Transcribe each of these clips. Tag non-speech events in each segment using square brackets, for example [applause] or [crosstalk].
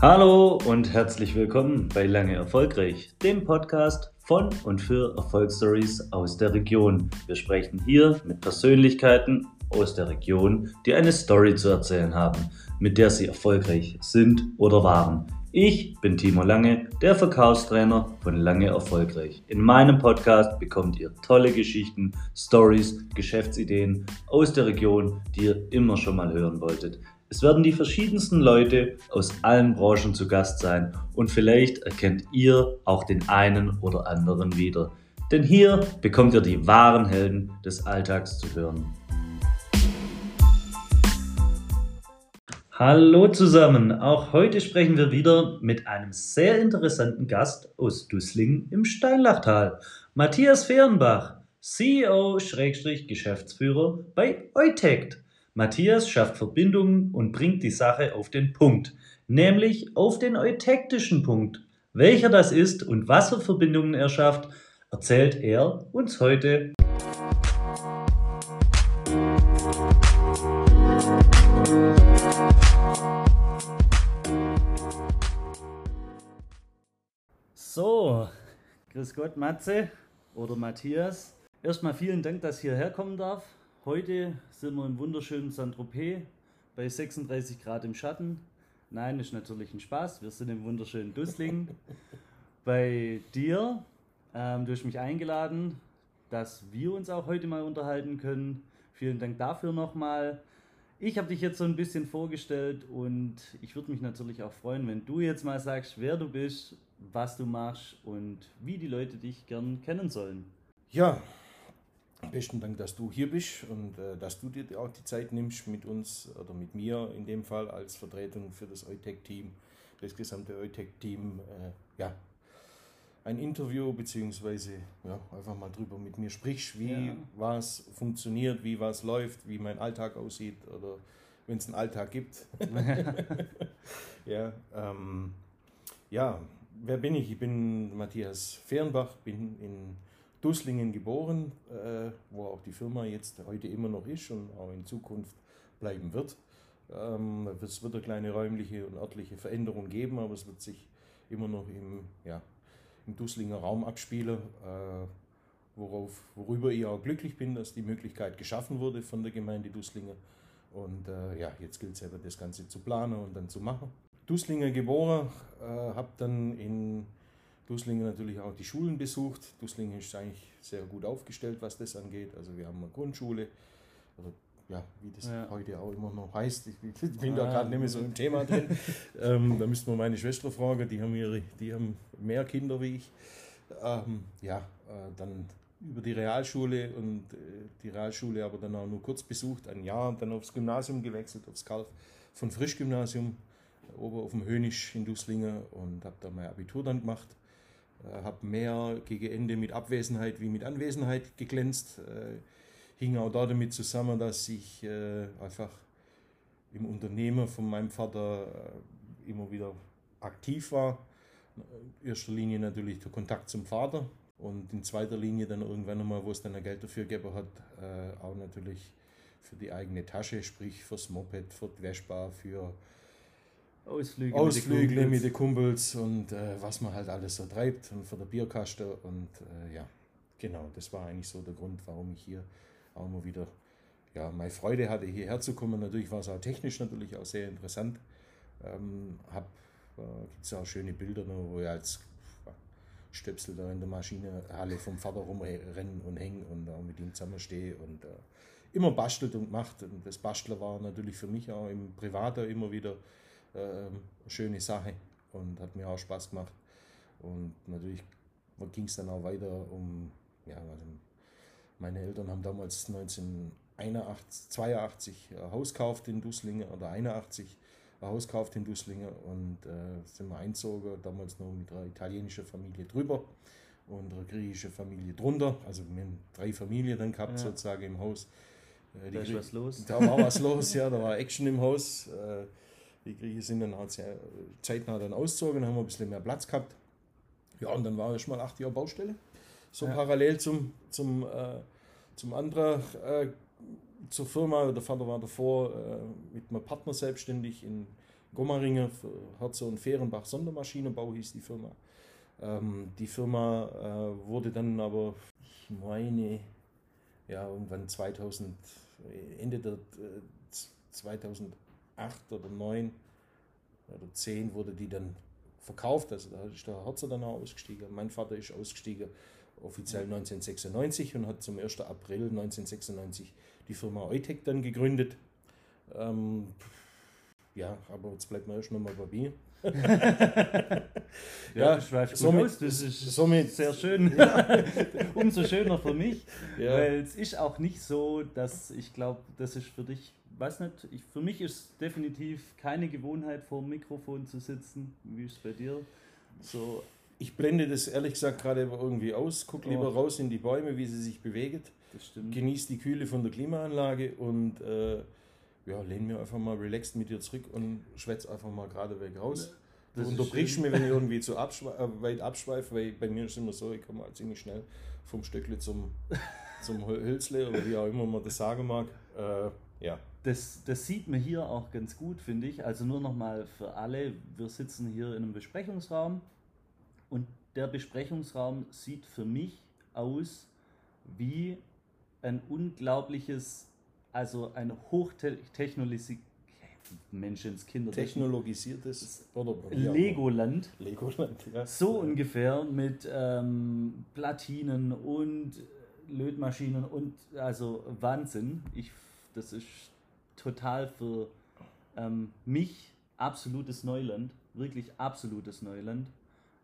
Hallo und herzlich willkommen bei Lange Erfolgreich, dem Podcast von und für Erfolgsstories aus der Region. Wir sprechen hier mit Persönlichkeiten aus der Region, die eine Story zu erzählen haben, mit der sie erfolgreich sind oder waren. Ich bin Timo Lange, der Verkaufstrainer von Lange Erfolgreich. In meinem Podcast bekommt ihr tolle Geschichten, Stories, Geschäftsideen aus der Region, die ihr immer schon mal hören wolltet. Es werden die verschiedensten Leute aus allen Branchen zu Gast sein und vielleicht erkennt ihr auch den einen oder anderen wieder. Denn hier bekommt ihr die wahren Helden des Alltags zu hören. Hallo zusammen, auch heute sprechen wir wieder mit einem sehr interessanten Gast aus Dusslingen im Steinlachtal, Matthias Fehrenbach, CEO-Geschäftsführer bei Eutect. Matthias schafft Verbindungen und bringt die Sache auf den Punkt, nämlich auf den eutektischen Punkt. Welcher das ist und was für Verbindungen er schafft, erzählt er uns heute. So, grüß Gott, Matze oder Matthias. Erstmal vielen Dank, dass ich hierher kommen darf. Heute sind wir im wunderschönen Saint-Tropez bei 36 Grad im Schatten. Nein, ist natürlich ein Spaß. Wir sind im wunderschönen Dusslingen. [laughs] bei dir, ähm, du hast mich eingeladen, dass wir uns auch heute mal unterhalten können. Vielen Dank dafür nochmal. Ich habe dich jetzt so ein bisschen vorgestellt und ich würde mich natürlich auch freuen, wenn du jetzt mal sagst, wer du bist, was du machst und wie die Leute dich gern kennen sollen. Ja, Besten Dank, dass du hier bist und äh, dass du dir auch die Zeit nimmst, mit uns oder mit mir in dem Fall als Vertretung für das Eutech-Team, das gesamte Eutech-Team, äh, ja, ein Interview beziehungsweise ja, einfach mal drüber mit mir sprichst, wie ja. was funktioniert, wie was läuft, wie mein Alltag aussieht oder wenn es einen Alltag gibt. [laughs] [laughs] ja, ähm, ja, wer bin ich? Ich bin Matthias Fehrenbach, bin in Dusslingen geboren, äh, wo auch die Firma jetzt heute immer noch ist und auch in Zukunft bleiben wird. Ähm, es wird eine kleine räumliche und örtliche Veränderung geben, aber es wird sich immer noch im, ja, im Dusslinger Raum abspielen, äh, worauf, worüber ich auch glücklich bin, dass die Möglichkeit geschaffen wurde von der Gemeinde Dusslinger. Und äh, ja, jetzt gilt es eben, das Ganze zu planen und dann zu machen. Dusslinger geboren, äh, habe dann in Dusslingen natürlich auch die Schulen besucht. Dusslingen ist eigentlich sehr gut aufgestellt, was das angeht. Also wir haben eine Grundschule, oder ja, wie das ja. heute auch immer noch heißt. Ich bin da gerade nicht mehr so im Thema drin. [laughs] ähm, da müssten wir meine Schwester fragen, die haben, ihre, die haben mehr Kinder wie ich. Ähm, ja, äh, dann über die Realschule und äh, die Realschule aber dann auch nur kurz besucht, ein Jahr, und dann aufs Gymnasium gewechselt, aufs Karl von Frischgymnasium, oben auf dem Hönisch in Dusslingen und habe da mein Abitur dann gemacht habe mehr gegen Ende mit Abwesenheit wie mit Anwesenheit geglänzt. Äh, hing auch damit zusammen, dass ich äh, einfach im Unternehmen von meinem Vater äh, immer wieder aktiv war. In erster Linie natürlich der Kontakt zum Vater und in zweiter Linie dann irgendwann einmal, wo es dann Geld dafür gegeben hat, äh, auch natürlich für die eigene Tasche, sprich fürs Moped, für die Vespa, für Ausflüge, Ausflüge mit den Kumpels, und äh, was man halt alles so treibt und für der Bierkaste und äh, ja, genau, das war eigentlich so der Grund, warum ich hier auch mal wieder ja, meine Freude hatte, hierher zu kommen. Natürlich war es auch technisch natürlich auch sehr interessant. Ähm, hab, äh, gibt es auch schöne Bilder, noch, wo ich als Stöpsel da in der Maschinehalle vom Vater rumrennen und hängen und auch mit ihm zusammenstehe und äh, immer bastelt und macht. Und das Bastler war natürlich für mich auch im Privaten immer wieder schöne Sache und hat mir auch Spaß gemacht. Und natürlich ging es dann auch weiter um, ja, also meine Eltern haben damals 1981, 82 ein Haus gekauft in Dusslingen oder 81 ein Haus gekauft in Dusslingen und äh, sind wir einzogen, damals noch mit einer italienischen Familie drüber und einer griechischen Familie drunter. Also wir haben drei Familien dann gehabt ja. sozusagen im Haus. Äh, da ist was los. Da war was [laughs] los, ja, da war Action im Haus. Äh, die Griechen sind dann auch sehr äh, zeitnah dann auszogen, haben ein bisschen mehr Platz gehabt. Ja, und dann war ich mal acht Jahre Baustelle. So ja. parallel zum, zum, äh, zum anderen, äh, zur Firma. Der Vater war davor äh, mit meinem Partner selbstständig in Gommeringen, Herze und Fehrenbach Sondermaschinenbau hieß die Firma. Ähm, die Firma äh, wurde dann aber, ich meine, ja, irgendwann 2000, äh, Ende der 2000 acht oder neun oder zehn wurde die dann verkauft. Also da ist der Herzer dann auch ausgestiegen. Mein Vater ist ausgestiegen offiziell 1996 und hat zum 1. April 1996 die Firma Eutech dann gegründet. Ähm, ja, aber jetzt bleibt man erst nochmal bei mir. [laughs] ja, ja somit, aus. das ist somit, sehr schön. [laughs] Ja. Umso schöner für mich, ja. weil es ist auch nicht so, dass ich glaube, das ist für dich weiß nicht, ich, für mich ist definitiv keine Gewohnheit vor dem Mikrofon zu sitzen. Wie ist es bei dir? So. Ich blende das ehrlich gesagt gerade irgendwie aus, gucke lieber oh. raus in die Bäume, wie sie sich bewegen, genieße die Kühle von der Klimaanlage und äh, ja, lehne mir einfach mal relaxed mit dir zurück und schwätze einfach mal gerade weg raus. Das du unterbrichst mich, wenn ich irgendwie zu abschwe äh, weit abschweife, weil bei mir ist es immer so, ich komme halt ziemlich schnell vom Stöckle zum, zum Hölzle oder wie auch immer man das sagen mag. Äh, ja. Das, das sieht man hier auch ganz gut, finde ich. Also nur nochmal für alle, wir sitzen hier in einem Besprechungsraum und der Besprechungsraum sieht für mich aus wie ein unglaubliches also ein hochtechnologisiertes Menschenskinder. Technologisiertes Legoland. Legoland, ja. So ungefähr mit ähm, Platinen und Lötmaschinen und also Wahnsinn. Ich, das ist total für ähm, mich absolutes Neuland. Wirklich absolutes Neuland.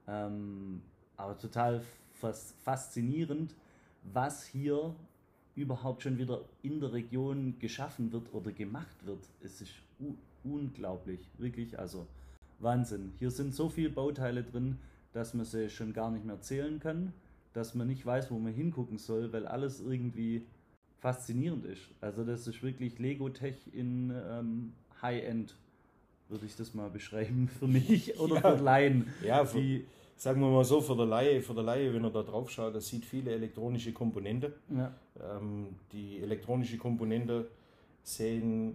Ähm, aber total fas faszinierend, was hier überhaupt schon wieder in der Region geschaffen wird oder gemacht wird. Es ist unglaublich, wirklich, also Wahnsinn. Hier sind so viele Bauteile drin, dass man sie schon gar nicht mehr zählen kann, dass man nicht weiß, wo man hingucken soll, weil alles irgendwie faszinierend ist. Also das ist wirklich Lego-Tech in ähm, High-End, würde ich das mal beschreiben [laughs] für mich [laughs] oder ja. für Laien. Ja, für, die, sagen wir mal so, für der Laie, für der Laie, wenn er da drauf schaut, das sieht viele elektronische Komponenten. Ja. Ähm, die elektronische Komponenten sehen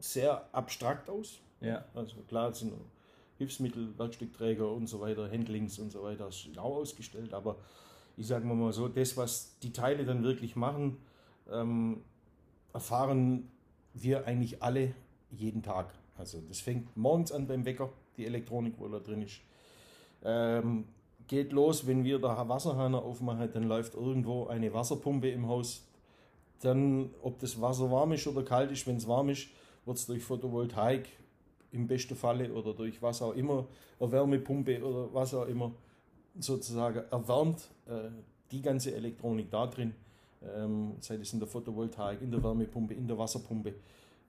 sehr abstrakt aus. Ja. Also klar sind Hilfsmittel, Werkstückträger und so weiter, Handlings und so weiter ist auch ausgestellt, aber ich sage mal so, das, was die Teile dann wirklich machen, ähm, erfahren wir eigentlich alle jeden Tag. Also das fängt morgens an beim Wecker, die Elektronik, wo da drin ist. Ähm, geht los, wenn wir da Wasserhahn aufmachen, dann läuft irgendwo eine Wasserpumpe im Haus. Dann, ob das Wasser warm ist oder kalt ist, wenn es warm ist, wird es durch Photovoltaik im besten Falle oder durch was auch immer, eine Wärmepumpe oder was auch immer, sozusagen erwärmt. Äh, die ganze Elektronik da drin, ähm, sei es in der Photovoltaik, in der Wärmepumpe, in der Wasserpumpe,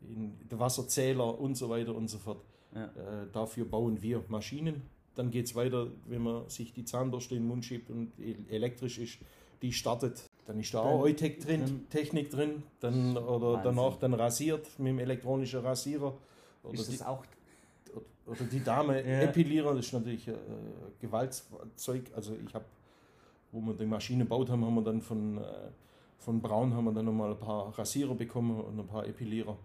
in der Wasserzähler und so weiter und so fort. Ja. Äh, dafür bauen wir Maschinen dann geht es weiter, wenn man sich die Zahnbürste in den Mund schiebt und elektrisch ist, die startet. Dann ist da auch Eutech drin, Technik drin, dann oder Wahnsinn. danach dann rasiert mit dem elektronischen Rasierer. Oder ist das auch oder die Dame ja. Epilierer, das ist natürlich äh, Gewaltzeug. Also ich habe, wo wir die Maschine gebaut haben, haben wir dann von, äh, von Braun haben wir dann nochmal ein paar Rasierer bekommen und ein paar Epilierer.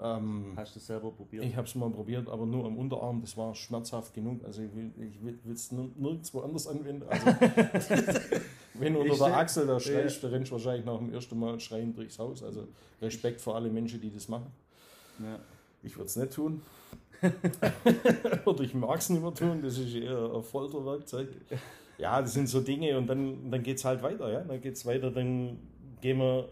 Ähm, Hast du es selber probiert? Ich habe es mal probiert, aber nur am Unterarm. Das war schmerzhaft genug. Also ich will es nirgendwo anders anwenden. Also, [laughs] wenn unter der Achsel da schreist, ja. da rennst du wahrscheinlich nach dem ersten Mal schreien durchs Haus. Also Respekt vor alle Menschen, die das machen. Ja. Ich würde es nicht tun. [laughs] Oder ich mag es nicht mehr tun. Das ist eher ein Folterwerkzeug. Ja, das sind so Dinge und dann, dann geht es halt weiter. Ja? Dann geht es weiter, dann gehen wir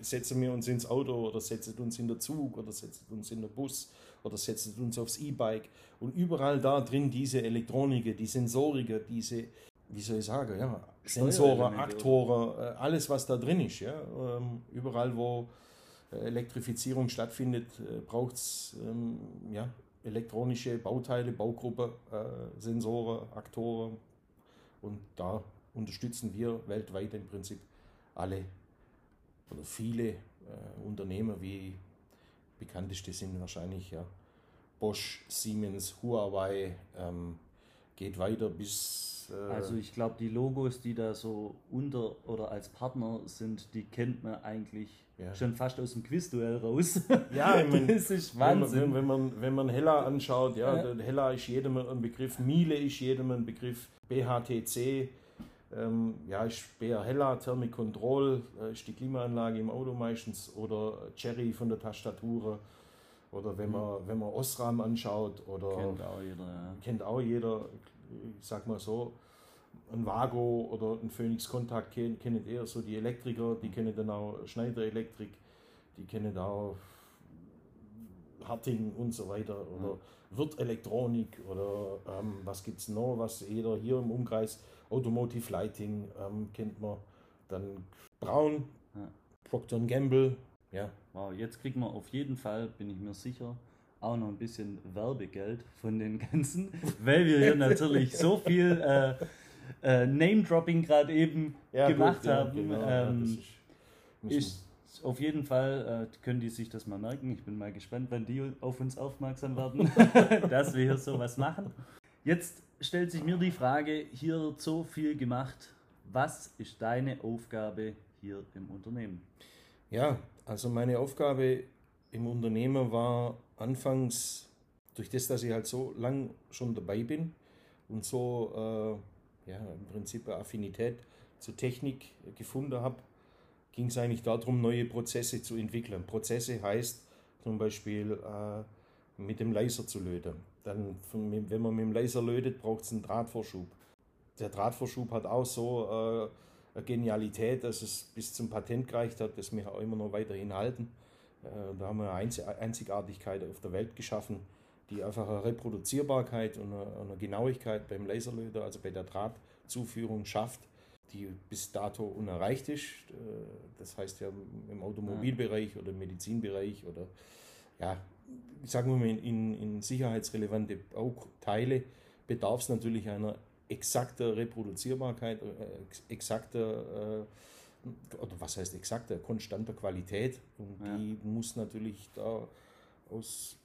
setzen wir uns ins Auto oder setzen uns in den Zug oder setzen uns in den Bus oder setzen uns aufs E-Bike. Und überall da drin diese Elektronik, die Sensorik, diese, wie soll ich sagen, ja, Sensoren, Aktoren, äh, alles was da drin ist. Ja, ähm, überall wo äh, Elektrifizierung stattfindet, äh, braucht es ähm, ja, elektronische Bauteile, Baugruppe, Sensoren, Aktoren und da unterstützen wir weltweit im Prinzip alle oder viele äh, Unternehmer wie bekannteste sind wahrscheinlich ja, Bosch, Siemens, Huawei, ähm, geht weiter bis. Äh also ich glaube, die Logos, die da so unter oder als Partner sind, die kennt man eigentlich ja. schon fast aus dem Quizduell raus. Ja, [laughs] ich mein, das ist Wahnsinn. Wenn, wenn, man, wenn man Hella anschaut, ja, ja. Hella ist jedem ein Begriff, Miele ist jedem ein Begriff, BHTC, ähm, ja, ist BR Hella, Thermic Control, äh, ist die Klimaanlage im Auto meistens, oder Cherry von der Tastatur, oder wenn man, wenn man Osram anschaut, oder kennt auch jeder, ja. kennt auch jeder, ich sag mal so, ein Vago oder ein Phoenix Kontakt kennen eher so die Elektriker, die kennen dann auch Schneider Elektrik, die kennen auch Harting und so weiter oder ja. Wirt Elektronik oder ähm, was gibt es noch, was jeder hier im Umkreis, Automotive Lighting ähm, kennt man, dann Braun, ja. Procter Gamble, ja. Wow, jetzt kriegen wir auf jeden Fall, bin ich mir sicher, auch noch ein bisschen Werbegeld von den ganzen, [laughs] weil wir hier natürlich so viel äh, äh, Name-Dropping gerade eben ja, gemacht gut, haben. Genau, ähm, ja, ist, ist auf jeden Fall, äh, können die sich das mal merken. Ich bin mal gespannt, wann die auf uns aufmerksam werden, [laughs] [laughs] dass wir hier sowas machen. Jetzt stellt sich mir die Frage, hier wird so viel gemacht. Was ist deine Aufgabe hier im Unternehmen? Ja, also meine Aufgabe im Unternehmen war anfangs, durch das, dass ich halt so lang schon dabei bin und so äh, ja, im Prinzip eine Affinität zur Technik gefunden habe, ging es eigentlich darum, neue Prozesse zu entwickeln. Prozesse heißt zum Beispiel äh, mit dem Laser zu löten. Dann, wenn man mit dem Laser lötet, braucht es einen Drahtvorschub. Der Drahtvorschub hat auch so äh, eine Genialität, dass es bis zum Patent gereicht hat, das wir auch immer noch weiterhin halten. Äh, da haben wir eine Einzigartigkeit auf der Welt geschaffen die einfache Reproduzierbarkeit und eine, eine Genauigkeit beim Laserlöter, also bei der Drahtzuführung schafft, die bis dato unerreicht ist. Äh, das heißt ja im Automobilbereich oder im Medizinbereich oder ja, sagen wir mal, in, in sicherheitsrelevante Bauteile bedarf es natürlich einer exakter Reproduzierbarkeit, äh, exakter, äh, oder was heißt exakter, konstanter Qualität. Und ja. die muss natürlich da aus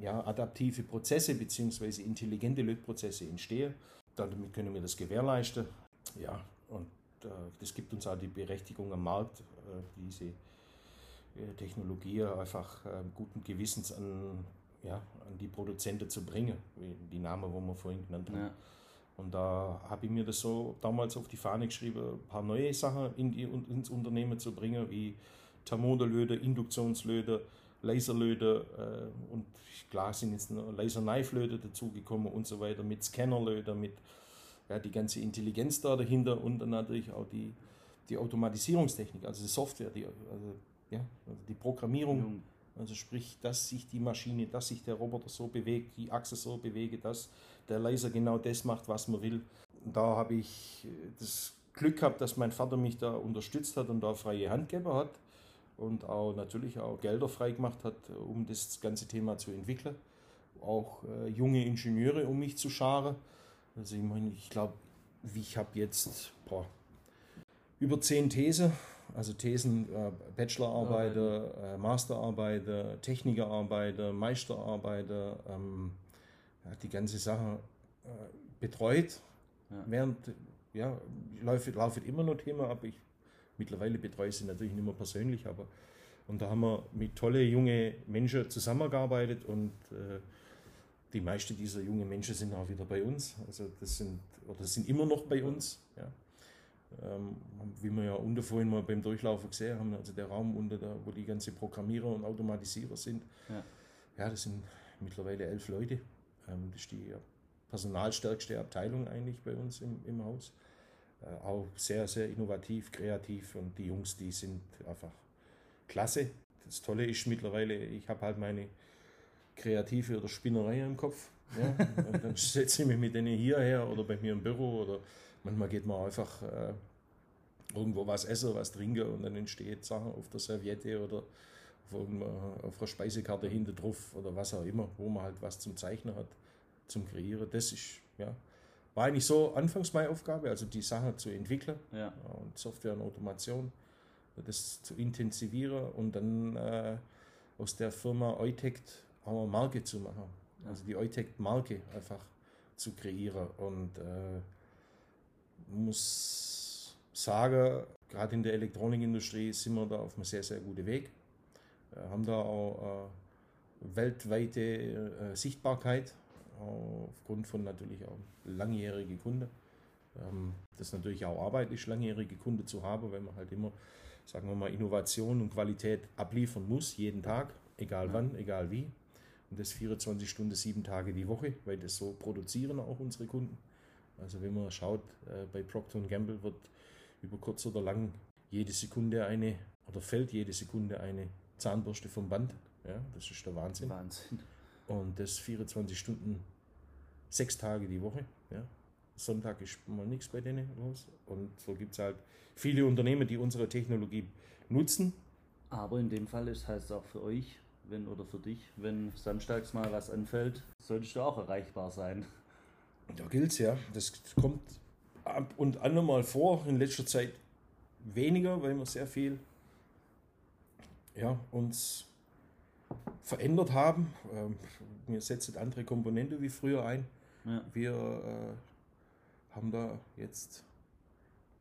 ja, adaptive Prozesse bzw. intelligente Lötprozesse entstehen. Damit können wir das gewährleisten. Ja, und äh, das gibt uns auch die Berechtigung am Markt, äh, diese Technologie einfach äh, guten Gewissens an, ja, an die Produzenten zu bringen, die Namen, wo wir vorhin genannt haben. Ja. Und da habe ich mir das so damals auf die Fahne geschrieben, ein paar neue Sachen in die, ins Unternehmen zu bringen, wie Thermoderlöder, Induktionslöder, Laserlöder äh, und klar sind jetzt Laser-Knife-Löder dazugekommen und so weiter, mit Scannerlöder, mit ja, die ganze Intelligenz da dahinter und dann natürlich auch die, die Automatisierungstechnik, also die Software, die, also, ja, also die Programmierung. Also sprich, dass sich die Maschine, dass sich der Roboter so bewegt, die Achse so bewegt, dass der Laser genau das macht, was man will. Da habe ich das Glück gehabt, dass mein Vater mich da unterstützt hat und da freie Hand gegeben hat und auch natürlich auch Gelder freigemacht hat, um das ganze Thema zu entwickeln. Auch äh, junge Ingenieure um mich zu scharen. Also ich meine, ich glaube, ich habe jetzt boah, über zehn Thesen, also Thesen, äh, Bachelorarbeiter, äh, Masterarbeiter, Technikerarbeiter, Meisterarbeiter, ähm, ja, die ganze Sache äh, betreut. Ja. Während, ja, läuft, läuft immer noch Thema ab. Ich Mittlerweile betreue ich sie natürlich nicht mehr persönlich, aber und da haben wir mit tolle junge Menschen zusammengearbeitet und äh, die meisten dieser jungen Menschen sind auch wieder bei uns. Also das sind oder sind immer noch bei uns. Ja. Ähm, wie wir ja unter vorhin mal beim Durchlaufen gesehen haben, also der Raum unter da, wo die ganzen Programmierer und Automatisierer sind. Ja, ja das sind mittlerweile elf Leute. Ähm, das ist die personalstärkste Abteilung eigentlich bei uns im, im Haus. Äh, auch sehr, sehr innovativ, kreativ und die Jungs, die sind einfach klasse. Das Tolle ist mittlerweile, ich habe halt meine kreative oder Spinnerei im Kopf. Ja? [laughs] Und dann setze ich mich mit denen hierher oder bei mir im Büro oder manchmal geht man einfach äh, irgendwo was essen, was trinken und dann entsteht Sachen auf der Serviette oder auf, auf einer Speisekarte hinter drauf oder was auch immer, wo man halt was zum Zeichnen hat, zum Kreieren. Das ist, ja, war eigentlich so anfangs meine Aufgabe, also die Sache zu entwickeln ja. und Software und Automation, das zu intensivieren und dann äh, aus der Firma Eutect auch eine Marke zu machen. Also die Eutect-Marke einfach zu kreieren. Und äh, muss sagen, gerade in der Elektronikindustrie sind wir da auf einem sehr, sehr guten Weg. Äh, haben da auch äh, weltweite äh, Sichtbarkeit, aufgrund von natürlich auch langjährigen Kunden. Das ist natürlich auch Arbeit ist, langjährige Kunden zu haben, weil man halt immer, sagen wir mal, Innovation und Qualität abliefern muss, jeden Tag, egal wann, egal wie. Und das 24 Stunden, sieben Tage die Woche, weil das so produzieren auch unsere Kunden. Also wenn man schaut, äh, bei Procter Gamble wird über kurz oder lang jede Sekunde eine, oder fällt jede Sekunde eine Zahnbürste vom Band. Ja, das ist der Wahnsinn. Wahnsinn. Und das 24 Stunden, sechs Tage die Woche. Ja. Sonntag ist mal nichts bei denen los. Und so gibt es halt viele Unternehmen, die unsere Technologie nutzen. Aber in dem Fall ist heißt es auch für euch, wenn oder für dich, wenn samstags mal was anfällt, solltest du auch erreichbar sein. Da gilt es ja. Das kommt ab und an mal vor, in letzter Zeit weniger, weil wir sehr viel ja, uns verändert haben. Ähm, wir setzen andere Komponente wie früher ein. Ja. Wir äh, haben da jetzt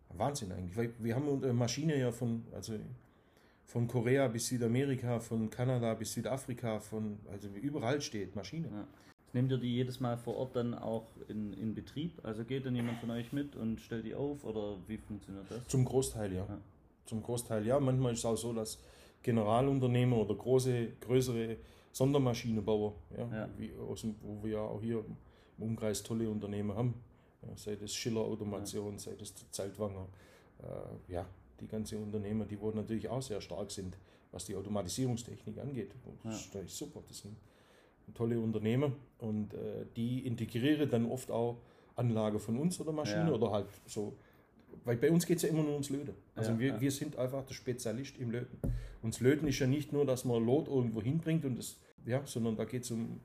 Wahnsinn eigentlich. Weil wir haben eine Maschine ja von, also von Korea bis Südamerika, von Kanada bis Südafrika, von, also überall steht Maschine. Ja. Nehmt ihr die jedes Mal vor Ort dann auch in, in Betrieb? Also geht dann jemand von euch mit und stellt die auf oder wie funktioniert das? Zum Großteil ja. ja. Zum Großteil ja. Manchmal ist es auch so, dass Generalunternehmer oder große, größere Sondermaschinenbauer, ja, ja. Wie aus dem, wo wir ja auch hier im Umkreis tolle Unternehmen haben, ja, sei das Schiller Automation, ja. sei das Zeitwanger, äh, ja, die ganzen Unternehmer, die wohl natürlich auch sehr stark sind, was die Automatisierungstechnik angeht. Das ist super, das sind tolle Unternehmer und äh, die integrieren dann oft auch Anlage von uns oder Maschine ja. oder halt so. Weil bei uns geht es ja immer nur ums Löten. Also ja, wir, ja. wir sind einfach der Spezialist im Löten. Und das Löten ist ja nicht nur, dass man Lot irgendwo hinbringt, und das, ja, sondern da geht es um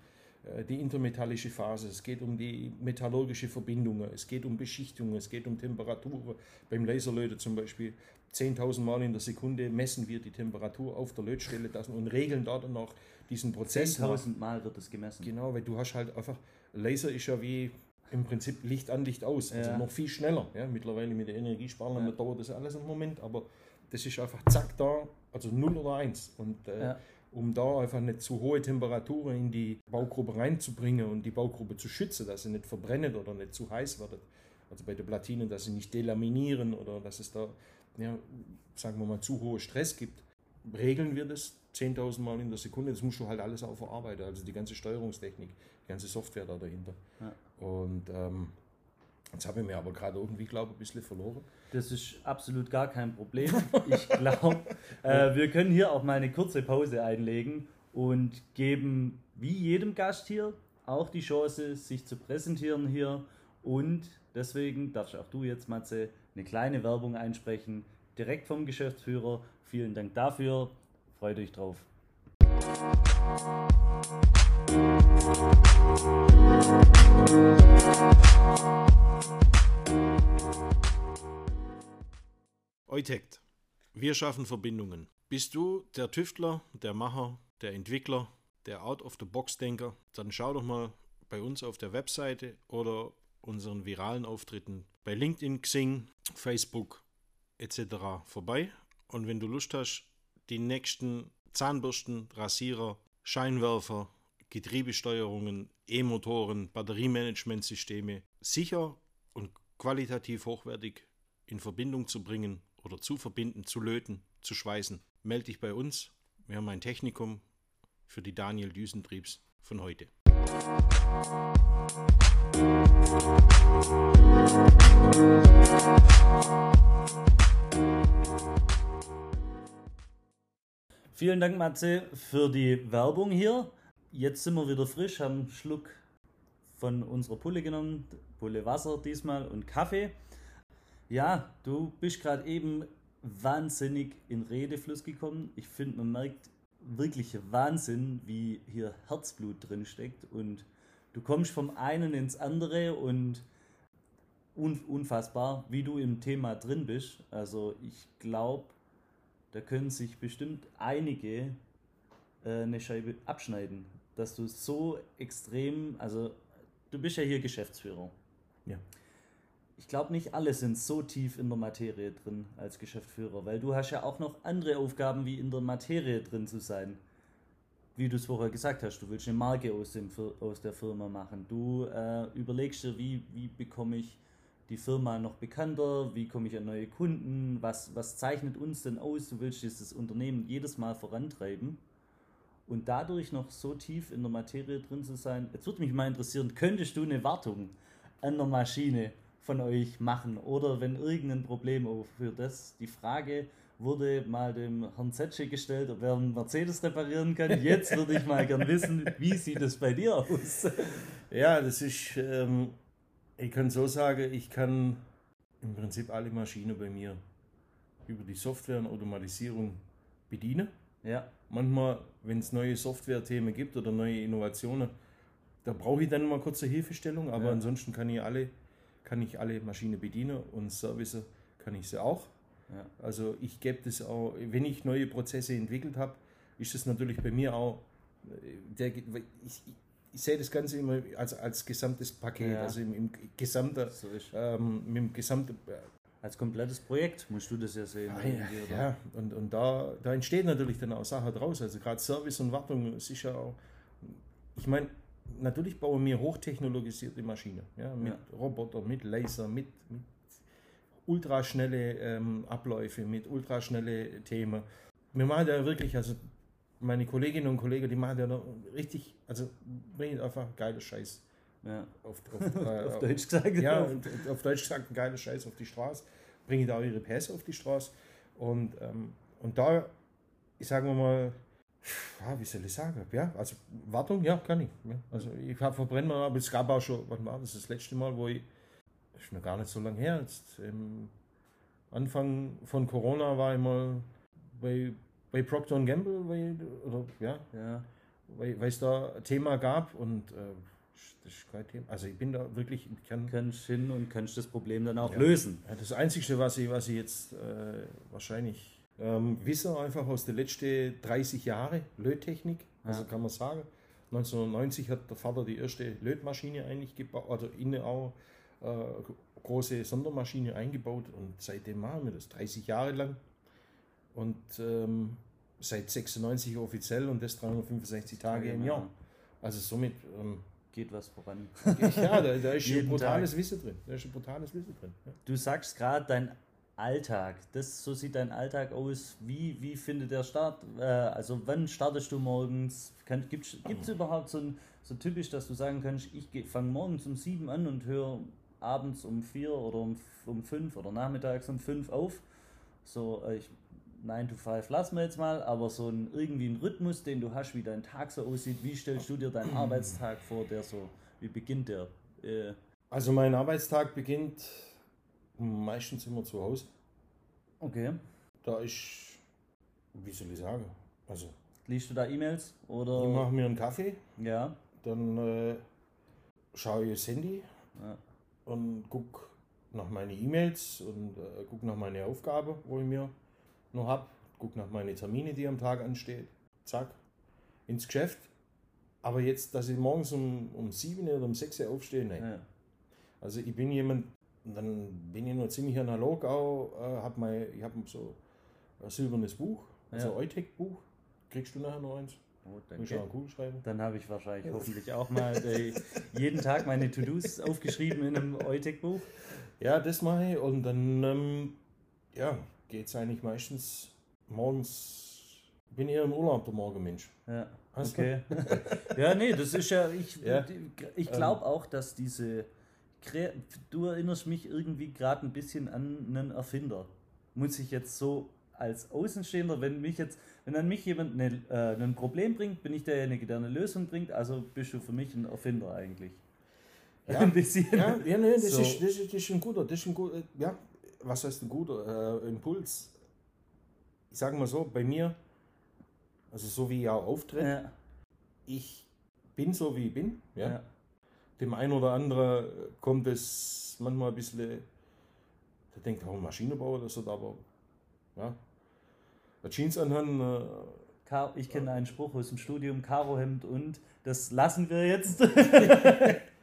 äh, die intermetallische Phase, es geht um die metallurgische Verbindungen, es geht um Beschichtungen, es geht um Temperatur. Beim Laserlöten zum Beispiel 10.000 Mal in der Sekunde messen wir die Temperatur auf der Lötstelle und regeln da dann auch diesen Prozess. 10.000 Mal wird das gemessen. Genau, weil du hast halt einfach, Laser ist ja wie im Prinzip Licht an, Licht aus. Also ja. noch viel schneller. Ja, mittlerweile mit der Energiesparlampe ja. dauert das alles einen Moment, aber das ist einfach zack da, also 0 oder 1. Und äh, ja. um da einfach nicht zu hohe Temperaturen in die Baugruppe reinzubringen und die Baugruppe zu schützen, dass sie nicht verbrennt oder nicht zu heiß wird. Also bei den Platinen, dass sie nicht delaminieren oder dass es da, ja, sagen wir mal, zu hohe Stress gibt, regeln wir das 10.000 Mal in der Sekunde. Das musst du halt alles auch verarbeiten. Also die ganze Steuerungstechnik, die ganze Software da dahinter. Ja. Und ähm, jetzt habe ich mir aber gerade irgendwie, glaube ich, ein bisschen verloren. Das ist absolut gar kein Problem. [laughs] Ich glaube, äh, wir können hier auch mal eine kurze Pause einlegen und geben wie jedem Gast hier auch die Chance, sich zu präsentieren hier. Und deswegen darfst auch du jetzt, Matze, eine kleine Werbung einsprechen, direkt vom Geschäftsführer. Vielen Dank dafür. Freut euch drauf. Eutect. Wir schaffen Verbindungen. Bist du der Tüftler, der Macher, der Entwickler, der Out-of-the-Box-Denker? Dann schau doch mal bei uns auf der Webseite oder unseren viralen Auftritten bei LinkedIn, Xing, Facebook etc. vorbei. Und wenn du Lust hast, die nächsten Zahnbürsten, Rasierer, Scheinwerfer, Getriebesteuerungen, E-Motoren, Batteriemanagementsysteme sicher und qualitativ hochwertig in Verbindung zu bringen oder zu verbinden, zu löten, zu schweißen. Melde dich bei uns. Wir haben ein Technikum für die Daniel Düsentriebs von heute. Vielen Dank, Matze, für die Werbung hier. Jetzt sind wir wieder frisch, haben einen Schluck von unserer Pulle genommen, Pulle Wasser diesmal und Kaffee. Ja, du bist gerade eben wahnsinnig in Redefluss gekommen. Ich finde, man merkt wirklich Wahnsinn, wie hier Herzblut drin steckt und du kommst vom einen ins andere und unfassbar, wie du im Thema drin bist. Also ich glaube, da können sich bestimmt einige äh, eine Scheibe abschneiden, dass du so extrem, also du bist ja hier Geschäftsführer. Ja. Ich glaube, nicht alle sind so tief in der Materie drin als Geschäftsführer, weil du hast ja auch noch andere Aufgaben, wie in der Materie drin zu sein. Wie du es vorher gesagt hast, du willst eine Marke aus, dem, aus der Firma machen. Du äh, überlegst dir, wie, wie bekomme ich die Firma noch bekannter, wie komme ich an neue Kunden, was, was zeichnet uns denn aus, du willst dieses Unternehmen jedes Mal vorantreiben und dadurch noch so tief in der Materie drin zu sein. Jetzt würde mich mal interessieren, könntest du eine Wartung an der Maschine von euch machen oder wenn irgendein Problem aufführt? Das die Frage wurde mal dem Herrn Zetsche gestellt, ob er einen Mercedes reparieren kann. Jetzt würde ich mal gern wissen, wie sieht es bei dir aus? Ja, das ist, ähm, ich kann so sagen, ich kann im Prinzip alle Maschinen bei mir über die Software und Automatisierung bedienen. Ja. Manchmal, wenn es neue Software-Themen gibt oder neue Innovationen, da brauche ich dann mal kurze Hilfestellung, aber Ja. ansonsten kann ich alle, kann ich alle Maschinen bedienen und Service kann ich sie auch. Ja. Also ich gebe das auch, wenn ich neue Prozesse entwickelt habe, ist das natürlich bei mir auch, äh, der, ich, ich, ich sehe das Ganze immer als, als gesamtes Paket, Ja. also im, im gesamten, So ähm, mit dem gesamten, Als komplettes Projekt musst du das ja sehen. Ah, oder? ja, und, und da, da entsteht natürlich dann auch Sachen draus. Also gerade Service und Wartung, es ist ja auch, ich meine, natürlich bauen wir hochtechnologisierte Maschinen, ja, mit Ja. Roboter, mit Laser, mit, mit ultraschnelle ähm, Abläufe, mit ultraschnelle Themen. Wir machen ja wirklich, also meine Kolleginnen und Kollegen, die machen ja noch richtig, also bringen einfach geiler Scheiß Ja. auf, auf, äh, [laughs] Auf Deutsch gesagt. ja, und auf Deutsch gesagt, ein geiler Scheiß auf die Straße, bringen da auch ihre PS auf die Straße. Und, ähm, und da, ich sage mal, ja, wie soll ich sagen, ja, also Wartung, ja, kann ich. Ja. Also ich habe verbrennen mal, aber es gab auch schon, wann war das, das letzte Mal, wo ich, ist mir gar nicht so lange her, jetzt im Anfang von Corona war ich mal bei, bei Procter Gamble, weil, oder ja, ja. weil, weil es da ein Thema gab und äh, das ist kein Thema. Also ich bin da wirklich, ich kann, Kannst hin und kannst das Problem dann auch Ja. lösen. das Einzige, was ich, was ich jetzt äh, wahrscheinlich ähm, wisse, einfach aus den letzten 30 Jahren Löttechnik, also Ja. kann man sagen. 1990 hat der Vater die erste Lötmaschine eigentlich gebaut, oder innen auch äh, große Sondermaschine eingebaut und seitdem machen wir das 30 Jahre lang. Und ähm, seit 96 offiziell und das 365 Tage im Jahr. Also somit, ähm, Geht was voran. [laughs] ja, da, da ist ein Jeden brutales Wissen drin. Da ist ein brutales Wissen drin. Ja. Du sagst gerade dein Alltag. Das, so sieht dein Alltag aus. Wie, wie findet der Start? Äh, also wann startest du morgens? Gibt es überhaupt so, ein, so typisch, dass du sagen kannst, ich fange morgens um sieben an und höre abends um vier oder um, um fünf oder nachmittags um fünf auf? So, äh, ich, 9 to 5 lassen wir jetzt mal, aber so ein, irgendwie ein Rhythmus, den du hast, wie dein Tag so aussieht, wie stellst du dir deinen [clears throat] Arbeitstag vor, der so, wie beginnt der? Äh, Also mein Arbeitstag beginnt meistens immer zu Hause. okay. Da ist, wie soll ich sagen, also Liest du da E-Mails oder? ich mache mir einen Kaffee, Ja. dann äh, schaue ich das Handy Ja. Und gucke nach meinen E-Mails und äh, gucke nach meine Aufgabe, wo ich mir noch habe, gucke nach meine Termine, die am Tag anstehen, zack, ins Geschäft. Aber jetzt, dass ich morgens um, um 7 oder um 6 Uhr aufstehe, nein. ja. Also ich bin jemand, dann bin ich noch ziemlich analog auch, äh, hab mein, ich habe so ein silbernes Buch, also Ja. Eutec-Buch. Kriegst du nachher noch eins? Oh, Muss ich auch schreiben. Dann habe ich wahrscheinlich hoffentlich auch mal äh, jeden Tag meine To-Dos [laughs] aufgeschrieben in einem Eutec-Buch. Ja, das mache ich und dann ähm, ja, geht es eigentlich meistens morgens, bin eher im Urlaub der Morgenmensch. Ja, Hast okay. [laughs] ja, nee, das ist ja, ich, Ja. ich glaube auch, dass diese, du erinnerst mich irgendwie gerade ein bisschen an einen Erfinder. Muss ich jetzt so als Außenstehender, wenn mich jetzt, wenn an mich jemand eine, äh, ein Problem bringt, bin ich derjenige, der eine Lösung bringt, also bist du für mich ein Erfinder eigentlich. Ja. [laughs] ein bisschen. Ja, ja nee, das, So. ist, das, ist, das ist ein guter, das ist ein guter, ja, was heißt ein guter äh, Impuls? Ich sage mal so, bei mir, also so wie ich auch auftrete, Ja, ich bin so wie ich bin. Ja? ja. Dem einen oder anderen kommt es manchmal ein bisschen, der denkt, oh, Maschinenbauer, das hat aber, ja, eine Jeans anhaben, äh, Ich kenne einen Spruch aus dem Studium, Karohemd und das lassen wir jetzt. [laughs]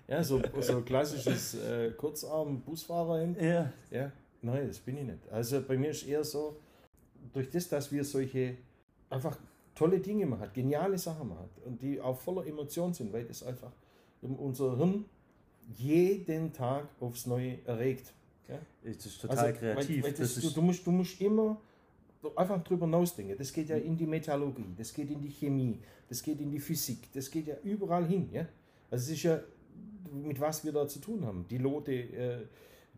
Ja, so, so klassisches äh, Kurzarm-Busfahrerhemd. Ja. Ja, nein, das bin ich nicht. Also bei mir ist eher so, durch das, dass wir solche einfach tolle Dinge machen, geniale Sachen machen und die auch voller Emotion sind, weil das einfach unser Hirn jeden Tag aufs Neue erregt. Ja? Das ist total also, kreativ. Weil, weil das, das du, du, musst, du musst immer einfach drüber nachdenken. Das geht ja in die Metallurgie, das geht in die Chemie, das geht in die Physik, das geht ja überall hin. Ja? Also es ist ja, mit was wir da zu tun haben. Die Lote, äh,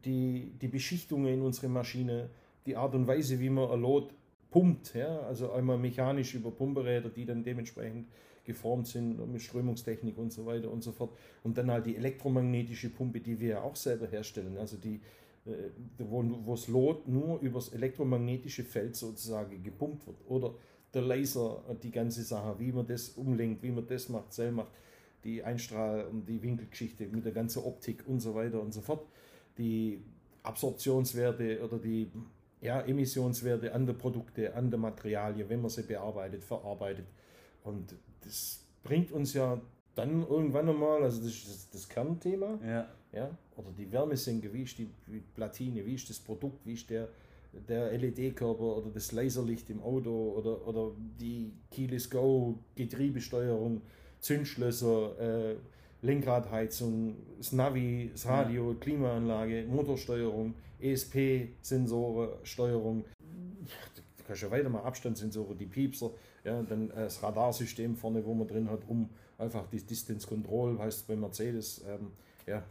die, die Beschichtungen in unsere Maschine, die Art und Weise, wie man ein Lot pumpt. Ja? Also einmal mechanisch über Pumperäder, die dann dementsprechend geformt sind mit Strömungstechnik und so weiter und so fort. Und dann halt die elektromagnetische Pumpe, die wir ja auch selber herstellen. Also die, wo, wo das Lot nur übers elektromagnetische Feld sozusagen gepumpt wird. Oder der Laser, die ganze Sache, wie man das umlenkt, wie man das macht, Zell macht, die Einstrahl- und die Winkelgeschichte mit der ganzen Optik und so weiter und so fort. Die Absorptionswerte oder die ja, Emissionswerte an der Produkte, an der Materialien, wenn man sie bearbeitet, verarbeitet. Und das bringt uns ja dann irgendwann einmal, also das ist das, das Kernthema, ja. Ja, oder die Wärmesenke, wie ist die Platine, wie ist das Produkt, wie ist der, der LED-Körper oder das Laserlicht im Auto oder, oder die Keyless Go, Getriebesteuerung, Zündschlösser, äh, Lenkradheizung, das Navi, das Radio, ja. Klimaanlage, Motorsteuerung, ESP-Sensoren, Steuerung. Du kannst ja weiter mal Abstandssensoren, die Piepser, ja, dann äh, das Radarsystem vorne, wo man drin hat, um einfach die Distance Control, heißt bei Mercedes, ähm, ja,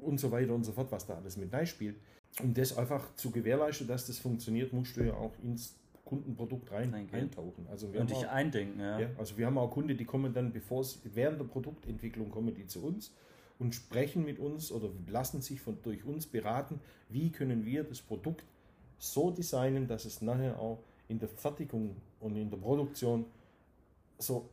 und so weiter und so fort, was da alles mit spielt. Um das einfach zu gewährleisten, dass das funktioniert, musst du ja auch ins Kundenprodukt rein eintauchen. Also wir und dich auch, eindenken, ja. ja. Also wir haben auch Kunden, die kommen dann, bevor es während der Produktentwicklung kommen die zu uns und sprechen mit uns oder lassen sich von, durch uns beraten, wie können wir das Produkt so designen, dass es nachher auch in der Fertigung und in der Produktion so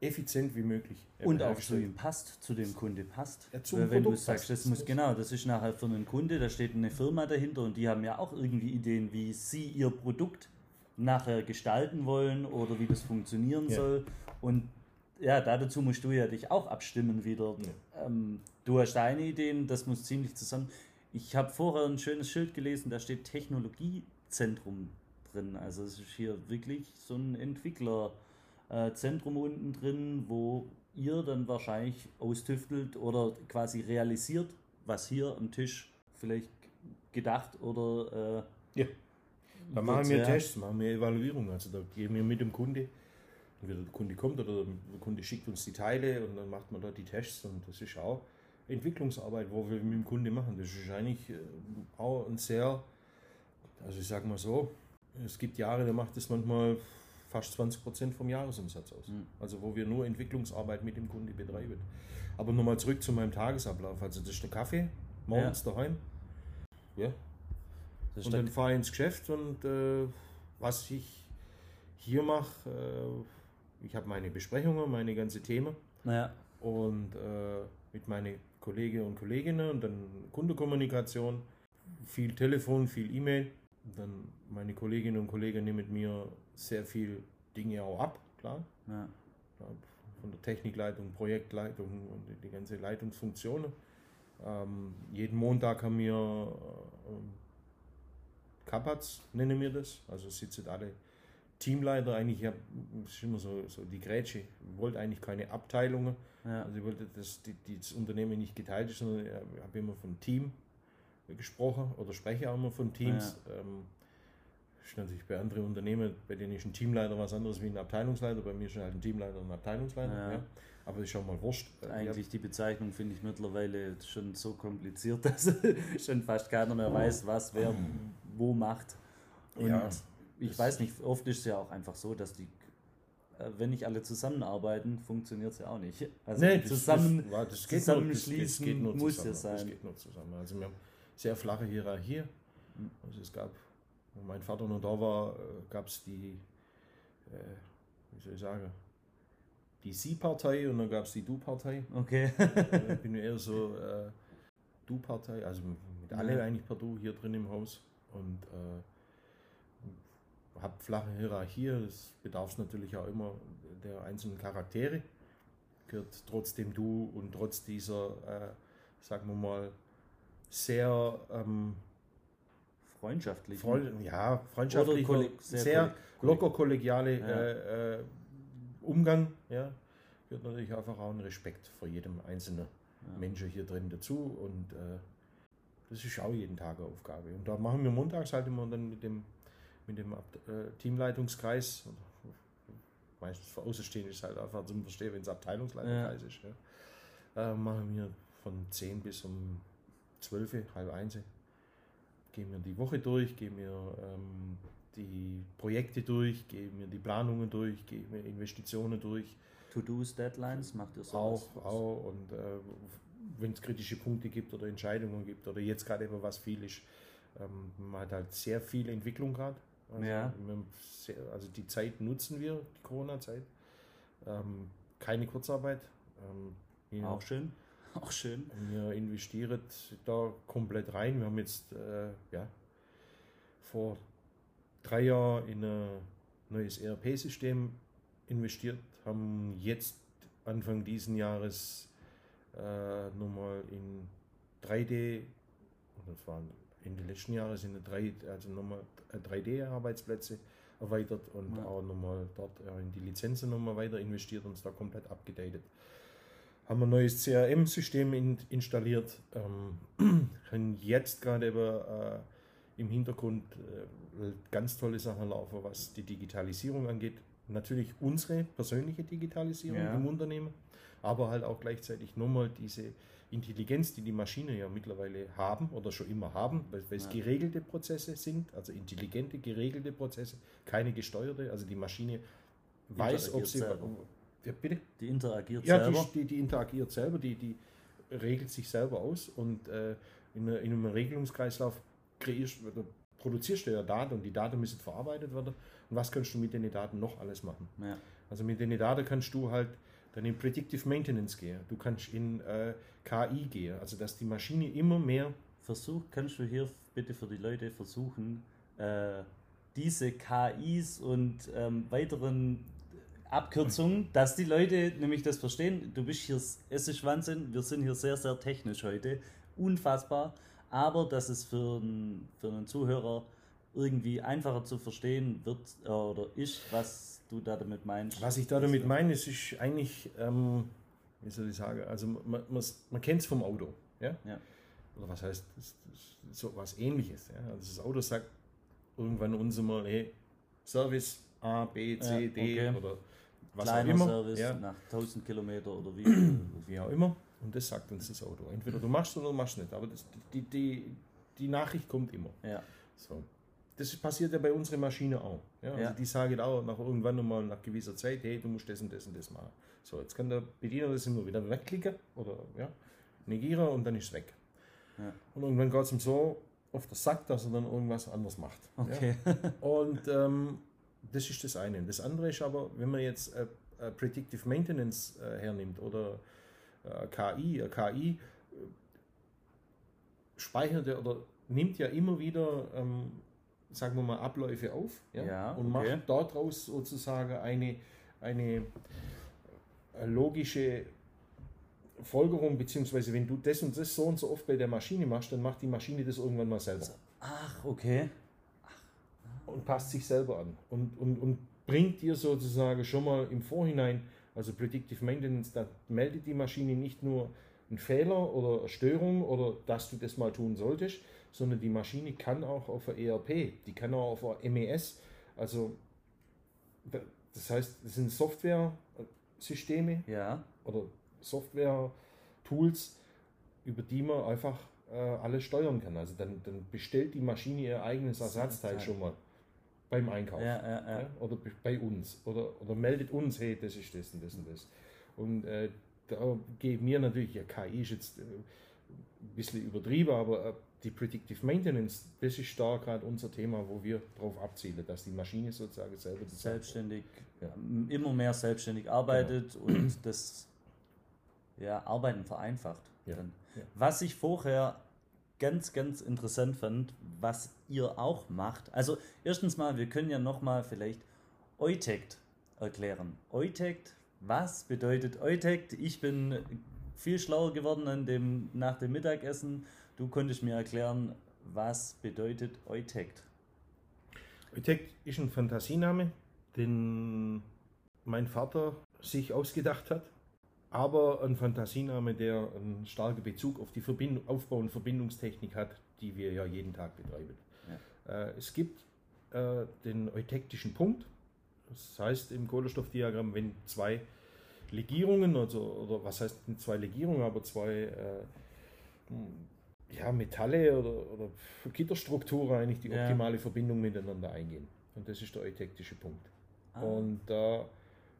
effizient wie möglich. Und auch zu ihm passt, zu dem Kunde passt. Ja, Weil wenn Produkt du sagst, das muss genau, das ist nachher für einen Kunde, da steht eine Firma dahinter und die haben ja auch irgendwie Ideen, wie sie ihr Produkt nachher gestalten wollen oder wie das funktionieren ja. soll. Und ja, dazu musst du ja dich auch abstimmen wieder. Ja. Ähm, du hast deine Ideen, das muss ziemlich zusammen. Ich habe vorher ein schönes Schild gelesen, da steht Technologiezentrum drin. Also es ist hier wirklich so ein Entwicklerzentrum unten drin, wo ihr dann wahrscheinlich austüftelt oder quasi realisiert, was hier am Tisch vielleicht gedacht oder äh, ja. Da machen wir Tests, machen wir Evaluierung. Also da gehen wir mit dem Kunde, entweder der Kunde kommt oder der Kunde schickt uns die Teile und dann macht man da die Tests und das ist auch Entwicklungsarbeit, wo wir mit dem Kunde machen. Das ist eigentlich äh, auch ein sehr, also ich sage mal so, es gibt Jahre, da macht es manchmal fast 20 Prozent vom Jahresumsatz aus. Mhm. Also wo wir nur Entwicklungsarbeit mit dem Kunde betreiben. Aber nochmal zurück zu meinem Tagesablauf. Also das ist der Kaffee, morgens ja. daheim. Ja. und dann fahre ich ins Geschäft und äh, was ich hier mache, äh, ich habe meine Besprechungen, meine ganze Themen. Naja. Und äh, mit meinen Kollegen und Kolleginnen und dann Kundenkommunikation, viel Telefon, viel E-Mail dann meine Kolleginnen und Kollegen nehmen mit mir sehr viel Dinge auch ab, klar. Ja. Von der Technikleitung, Projektleitung und die ganze Leitungsfunktionen. Ähm, jeden Montag haben wir äh, Kapaz, nennen wir das. Also sitzen alle Teamleiter eigentlich, das ist immer so, so die Grätsche, ich wollte eigentlich keine Abteilungen. Ja. Also ich wollte, dass die, die, das Unternehmen nicht geteilt ist, sondern ich habe immer von Team gesprochen oder spreche auch immer von Teams. Ja. Ähm, ist natürlich bei anderen Unternehmen, bei denen ist ein Teamleiter was anderes wie ein Abteilungsleiter. Bei mir ist halt ein Teamleiter und ein Abteilungsleiter. Ja. Ja. Aber ist schon mal wurscht. Eigentlich die Bezeichnung finde ich mittlerweile schon so kompliziert, [laughs] dass schon fast keiner mehr weiß, was wer wo macht. Und ja, ich weiß nicht, oft ist es ja auch einfach so, dass die äh, wenn nicht alle zusammenarbeiten, funktioniert es ja auch nicht. Also nee, zusammen, das, das, das zusammenschließen nur, das, das muss ja sein. Das geht nur zusammen. Also wir haben sehr flache Hierarchie. Also es gab, wo mein Vater noch da war, äh, gab es die, äh, wie soll ich sagen, die Sie-Partei und dann gab es die Du-Partei. Okay. [laughs] ich bin eher so äh, Du-Partei, also mit alle eigentlich per Du hier drin im Haus und äh, habe flache Hierarchie. Das bedarf natürlich auch immer der einzelnen Charaktere. Gehört trotzdem Du und trotz dieser äh, sagen wir mal, sehr ähm, freundschaftlich. Freund, ja, freundschaftlich, sehr, sehr locker kollegiale ja. äh, äh, Umgang. Ja, gehört natürlich einfach auch ein Respekt vor jedem einzelnen ja. Menschen hier drin dazu und äh, das ist auch jeden Tag eine Aufgabe. Und da machen wir montags halt immer dann mit dem, mit dem äh, Teamleitungskreis, meistens für Außenstehende ist halt einfach zum Verstehen, wenn es Abteilungsleiterkreis ja. ist. Ja. Äh, machen wir von 10 bis um 12, halb 1 gehen wir die Woche durch, gehen wir ähm, die Projekte durch, gehen wir die Planungen durch, gehen wir Investitionen durch. To-Dos, Deadlines, macht ihr so? Auch, auch. Und äh, wenn es kritische Punkte gibt oder Entscheidungen gibt oder jetzt gerade immer was viel ist, ähm, man hat halt sehr viel Entwicklung gerade. Also, ja. also die Zeit nutzen wir, die Corona-Zeit. Ähm, keine Kurzarbeit. Ähm, auch schön. [laughs] Auch schön. Wir investieren da komplett rein. Wir haben jetzt äh, ja, vor drei Jahren in ein neues ERP-System investiert, haben jetzt Anfang diesen Jahres äh, nochmal in 3D, das war Ende letzten Jahres in 3, also nochmal 3D-Arbeitsplätze erweitert und ja. auch nochmal dort in die Lizenzen nochmal weiter investiert und es da komplett abgedatet haben ein neues CRM-System in, installiert, ähm, [clears throat] können jetzt gerade aber äh, im Hintergrund äh, ganz tolle Sachen laufen, was die Digitalisierung angeht. Natürlich unsere persönliche Digitalisierung ja. im Unternehmen, aber halt auch gleichzeitig nochmal diese Intelligenz, die die Maschinen ja mittlerweile haben oder schon immer haben, weil, weil es ja. geregelte Prozesse sind, also intelligente, geregelte Prozesse, keine gesteuerte. Also die Maschine weiß, ob sie. Selber. Ja, bitte? Die interagiert ja, selber? Ja, die, die, interagiert selber, die, die regelt sich selber aus und äh, in, in, einem Regelungskreislauf kreierst, produzierst du ja Daten und die Daten müssen verarbeitet werden. Und was kannst du mit den Daten noch alles machen? Ja. Also mit den Daten kannst du halt dann in Predictive Maintenance gehen. Du kannst in äh, KI gehen, also dass die Maschine immer mehr. Versuch, kannst du hier bitte für die Leute versuchen, äh, diese KIs und ähm, weiteren Abkürzung, dass die Leute nämlich das verstehen. Du bist hier, es ist Wahnsinn, wir sind hier sehr, sehr technisch heute. Unfassbar. Aber dass es für einen, für einen Zuhörer irgendwie einfacher zu verstehen wird äh, oder ist, was du da damit meinst. Was ich da damit meine, ist, ist eigentlich, ähm, wie soll ich sagen, also man, man, man kennt es vom Auto. Ja? ja? Oder was heißt, das, das so was ähnliches. Ja? Also das Auto sagt irgendwann uns immer, hey, Service A, B, C, ja, D oder was Kleiner auch immer. Service ja. nach 1000 Kilometer oder wie. wie auch immer. Und das sagt uns das Auto. Entweder du machst oder du machst nicht. Aber das, die, die, die Nachricht kommt immer. Ja. So. Das passiert ja bei unserer Maschine auch. Ja? Also ja. Die sagen auch nach irgendwann nochmal nach gewisser Zeit, hey, du musst das und das und das machen. So, jetzt kann der Bediener das immer wieder wegklicken oder ja, negieren und dann ist es weg. Ja. Und irgendwann geht es ihm so auf der Sack, dass er dann irgendwas anderes macht. Okay. Ja? [laughs] Und ähm, das ist das eine. Das andere ist aber, wenn man jetzt äh, äh, Predictive Maintenance äh, hernimmt oder äh, KI, äh, KI äh, speichert oder nimmt ja immer wieder, ähm, sagen wir mal, Abläufe auf ja, ja und okay. macht daraus sozusagen eine, eine logische Folgerung, beziehungsweise wenn du das und das so und so oft bei der Maschine machst, dann macht die Maschine das irgendwann mal selber. Ach, okay und passt sich selber an und, und, und bringt dir sozusagen schon mal im Vorhinein, also Predictive Maintenance, da meldet die Maschine nicht nur einen Fehler oder eine Störung oder dass du das mal tun solltest, sondern die Maschine kann auch auf ein ERP, die kann auch auf ein MES, also das heißt, das sind Software-Systeme ja. oder Software-Tools, über die man einfach äh, alles steuern kann. Also dann, dann bestellt die Maschine ihr eigenes Ersatzteil schon mal beim Einkauf. Ja, ja, ja. Oder bei uns. Oder, oder meldet uns, hey, das ist das und das und das. Und äh, da geht mir natürlich, ja, KI ist jetzt äh, ein bisschen übertrieben, aber äh, die Predictive Maintenance, das ist da gerade unser Thema, wo wir darauf abzielen, dass die Maschine sozusagen selber selbstständig, immer mehr selbstständig arbeitet genau. und das ja, Arbeiten vereinfacht. Was ich vorher ganz, ganz interessant fand, was ihr auch macht. Also erstens mal, wir können ja nochmal vielleicht Eutect erklären. Eutect, was bedeutet Eutect? Ich bin viel schlauer geworden an dem, nach dem Mittagessen. Du konntest mir erklären, was bedeutet Eutekt? Eutekt ist ein Fantasiename, den mein Vater sich ausgedacht hat, aber ein Fantasiename, der einen starken Bezug auf die Verbind Aufbau- und Verbindungstechnik hat, die wir ja jeden Tag betreiben. Ja. Äh, es gibt äh, den eutektischen Punkt, das heißt im Kohlenstoffdiagramm, wenn zwei Legierungen, also, oder was heißt zwei Legierungen, aber zwei äh, ja, Metalle oder, oder Gitterstrukturen eigentlich die optimale ja. Verbindung miteinander eingehen. Und das ist der eutektische Punkt. Ah. Und da,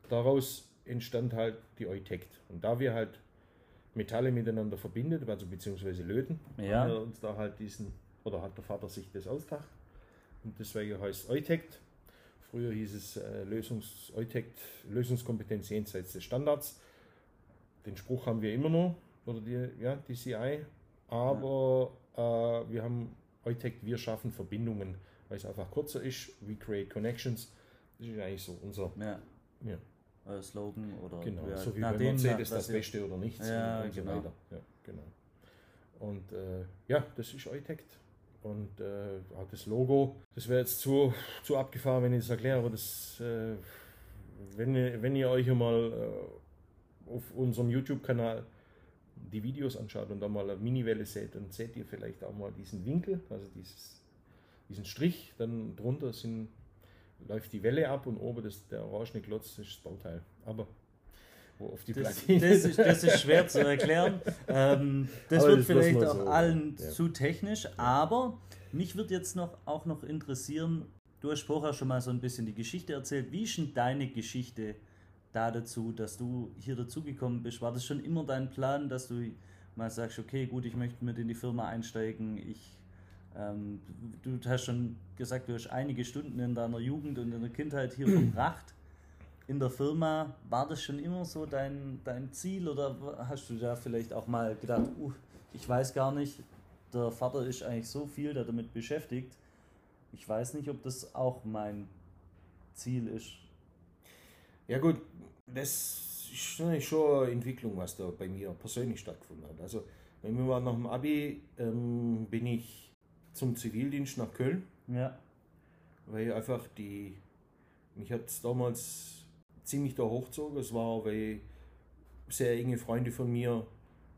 daraus entstand halt die Eutekt. Und da wir halt Metalle miteinander verbindet, also beziehungsweise löten, ja. haben wir uns da halt diesen, oder hat der Vater sich das ausgedacht. Und deswegen heißt Eutekt. Früher hieß es äh, Lösungs Eutekt, Lösungskompetenz jenseits des Standards. Den Spruch haben wir immer noch, oder die, ja, die CI. Aber ja. äh, wir haben Eutekt, wir schaffen Verbindungen, weil es einfach kurzer ist. We create connections. Das ist eigentlich so unser ja. Ja. Äh, Slogan oder genau, so wie bei Mercedes das Beste oder nichts ja, und, genau. so weiter. Ja, genau. Und äh, ja, das ist Eutekt. Und äh, das Logo, das wäre jetzt zu, zu abgefahren, wenn ich das erkläre, aber das, äh, wenn, ihr, wenn ihr euch mal äh, auf unserem YouTube-Kanal die Videos anschaut und da mal eine Mini-Welle seht, dann seht ihr vielleicht auch mal diesen Winkel, also dieses, diesen Strich, dann drunter sind, läuft die Welle ab und oben das, der orangene Klotz ist das Bauteil. Aber wo auf die das, das, ist, das ist schwer zu [laughs] erklären. Ähm, das aber wird das vielleicht auch so, allen ja. zu technisch, aber mich wird jetzt noch auch noch interessieren, du hast vorher schon mal so ein bisschen die Geschichte erzählt. Wie ist denn deine Geschichte da dazu, dass du hier dazugekommen bist? War das schon immer dein Plan, dass du mal sagst, okay, gut, ich möchte mit in die Firma einsteigen, ich ähm, du hast schon gesagt, du hast einige Stunden in deiner Jugend und in der Kindheit hier verbracht in der Firma, war das schon immer so dein, dein Ziel oder hast du da vielleicht auch mal gedacht, uh, ich weiß gar nicht, der Vater ist eigentlich so viel damit beschäftigt, ich weiß nicht, ob das auch mein Ziel ist. Ja gut, das ist schon eine Entwicklung, was da bei mir persönlich stattgefunden hat. Also bei mir war nach dem Abi, ähm, bin ich zum Zivildienst nach Köln. Ja. Weil einfach die, mich hat damals ziemlich da hochgezogen. Es war, weil sehr enge Freunde von mir,